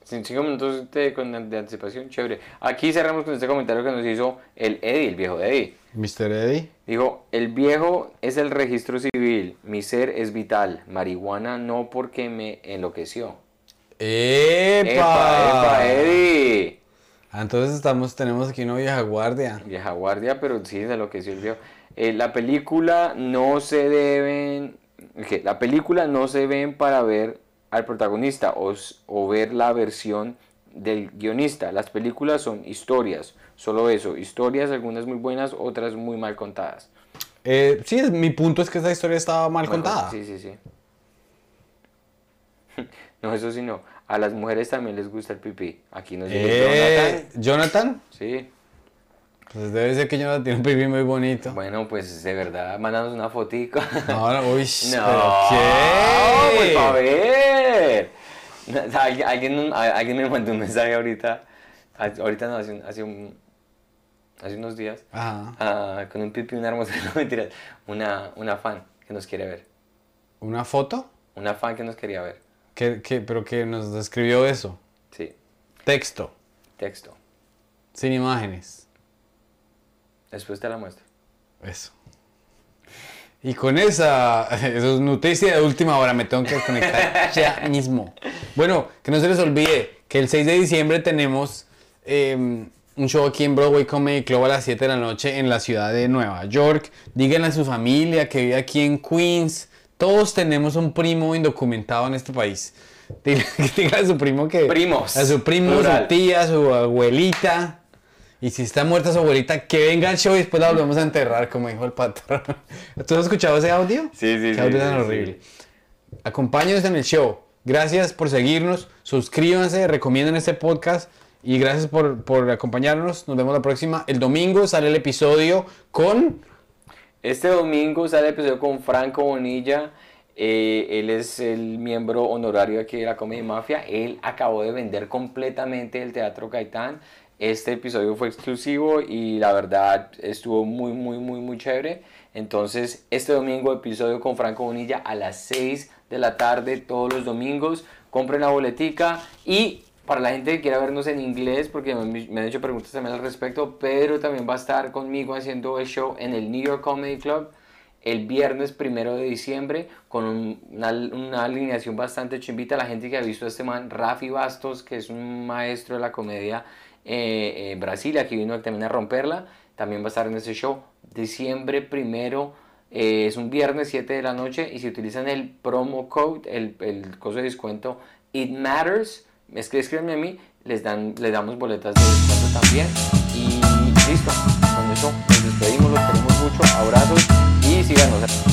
Sin cinco minutos de, con- de anticipación, chévere. Aquí cerramos con este comentario que nos hizo el Eddie, el viejo Eddie. Mr. Eddie, Dijo, el viejo es el registro civil, mi ser es vital, marihuana no porque me enloqueció. ¡Epa! ¡Epa, epa, Eddie! Ah, Entonces estamos, tenemos aquí una vieja guardia. Vieja guardia, pero sí se enloqueció el viejo. Eh, la película no se deben, ¿qué? la película no se ven para ver al protagonista o, o ver la versión del guionista. Las películas son historias, solo eso, historias, algunas muy buenas, otras muy mal contadas. Eh, sí, es- mi punto es que esa historia estaba mal contada. Sí, sí, sí. No, eso sí no. A las mujeres también les gusta el pipí. Aquí nos Eh, Jonathan. Jonathan, Sí. Pues debe ser que Jonathan tiene un pipí muy bonito. Bueno, pues de verdad, mándanos una fotico. No, no, uy, No, ¿pero qué? pues a ver. Alguien, alguien, alguien me mandó un mensaje ahorita, ahorita no, hace, un- hace, un- hace unos días, Ajá. con un pipi, una hermosa, no mentiras, una, una fan que nos quiere ver, ¿Una foto? una fan que nos quería ver, ¿Qué, qué, pero que nos describió eso. sí, Texto, texto, sin imágenes. Después te la muestro. Eso. Y con esa, eso es noticia de última hora, me tengo que conectar ya mismo. Bueno, que no se les olvide que el 6 de diciembre tenemos eh, un show aquí en Broadway Comedy Club a las 7 de la noche en la ciudad de Nueva York. Díganle a su familia que vive aquí en Queens. Todos tenemos un primo indocumentado en este país. Díganle, díganle a su primo que... Primos, A su primo, plural. su tía, a su abuelita. Y si está muerta su abuelita, que venga al show y después la volvemos a enterrar, como dijo el patrón. ¿Tú has escuchado ese audio? Sí, sí, Qué sí, audio tan sí. horrible. Acompáñenos en el show. Gracias por seguirnos. Suscríbanse, recomienden este podcast. Y gracias por, por acompañarnos. Nos vemos la próxima. El domingo sale el episodio con. Este domingo sale el episodio con Franco Bonilla. Eh, él es el miembro honorario aquí de la Comedy Mafia. Él acabó de vender completamente el Teatro Caitán. Este episodio fue exclusivo y la verdad estuvo muy, muy, muy, muy chévere. Entonces, este domingo episodio con Franco Bonilla a las 6 de la tarde todos los domingos. Compren la boletica y para la gente que quiera vernos en inglés, porque me, han hecho preguntas también al respecto, Pedro también va a estar conmigo haciendo el show en el New York Comedy Club el viernes primero de diciembre con un- una, una alineación bastante chimbita. La gente que ha visto a este man, Rafi Bastos, que es un maestro de la comedia eh, en Brasil, aquí vino también a romperla, también va a estar en ese show. Diciembre primero eh, es un viernes 7 de la noche y si utilizan el promo code, el, el coso de descuento It Matters, es que escríbanme a mí, les, dan, les damos boletas de descuento también. Y listo, con eso nos despedimos, los queremos mucho, abrazos y síganos.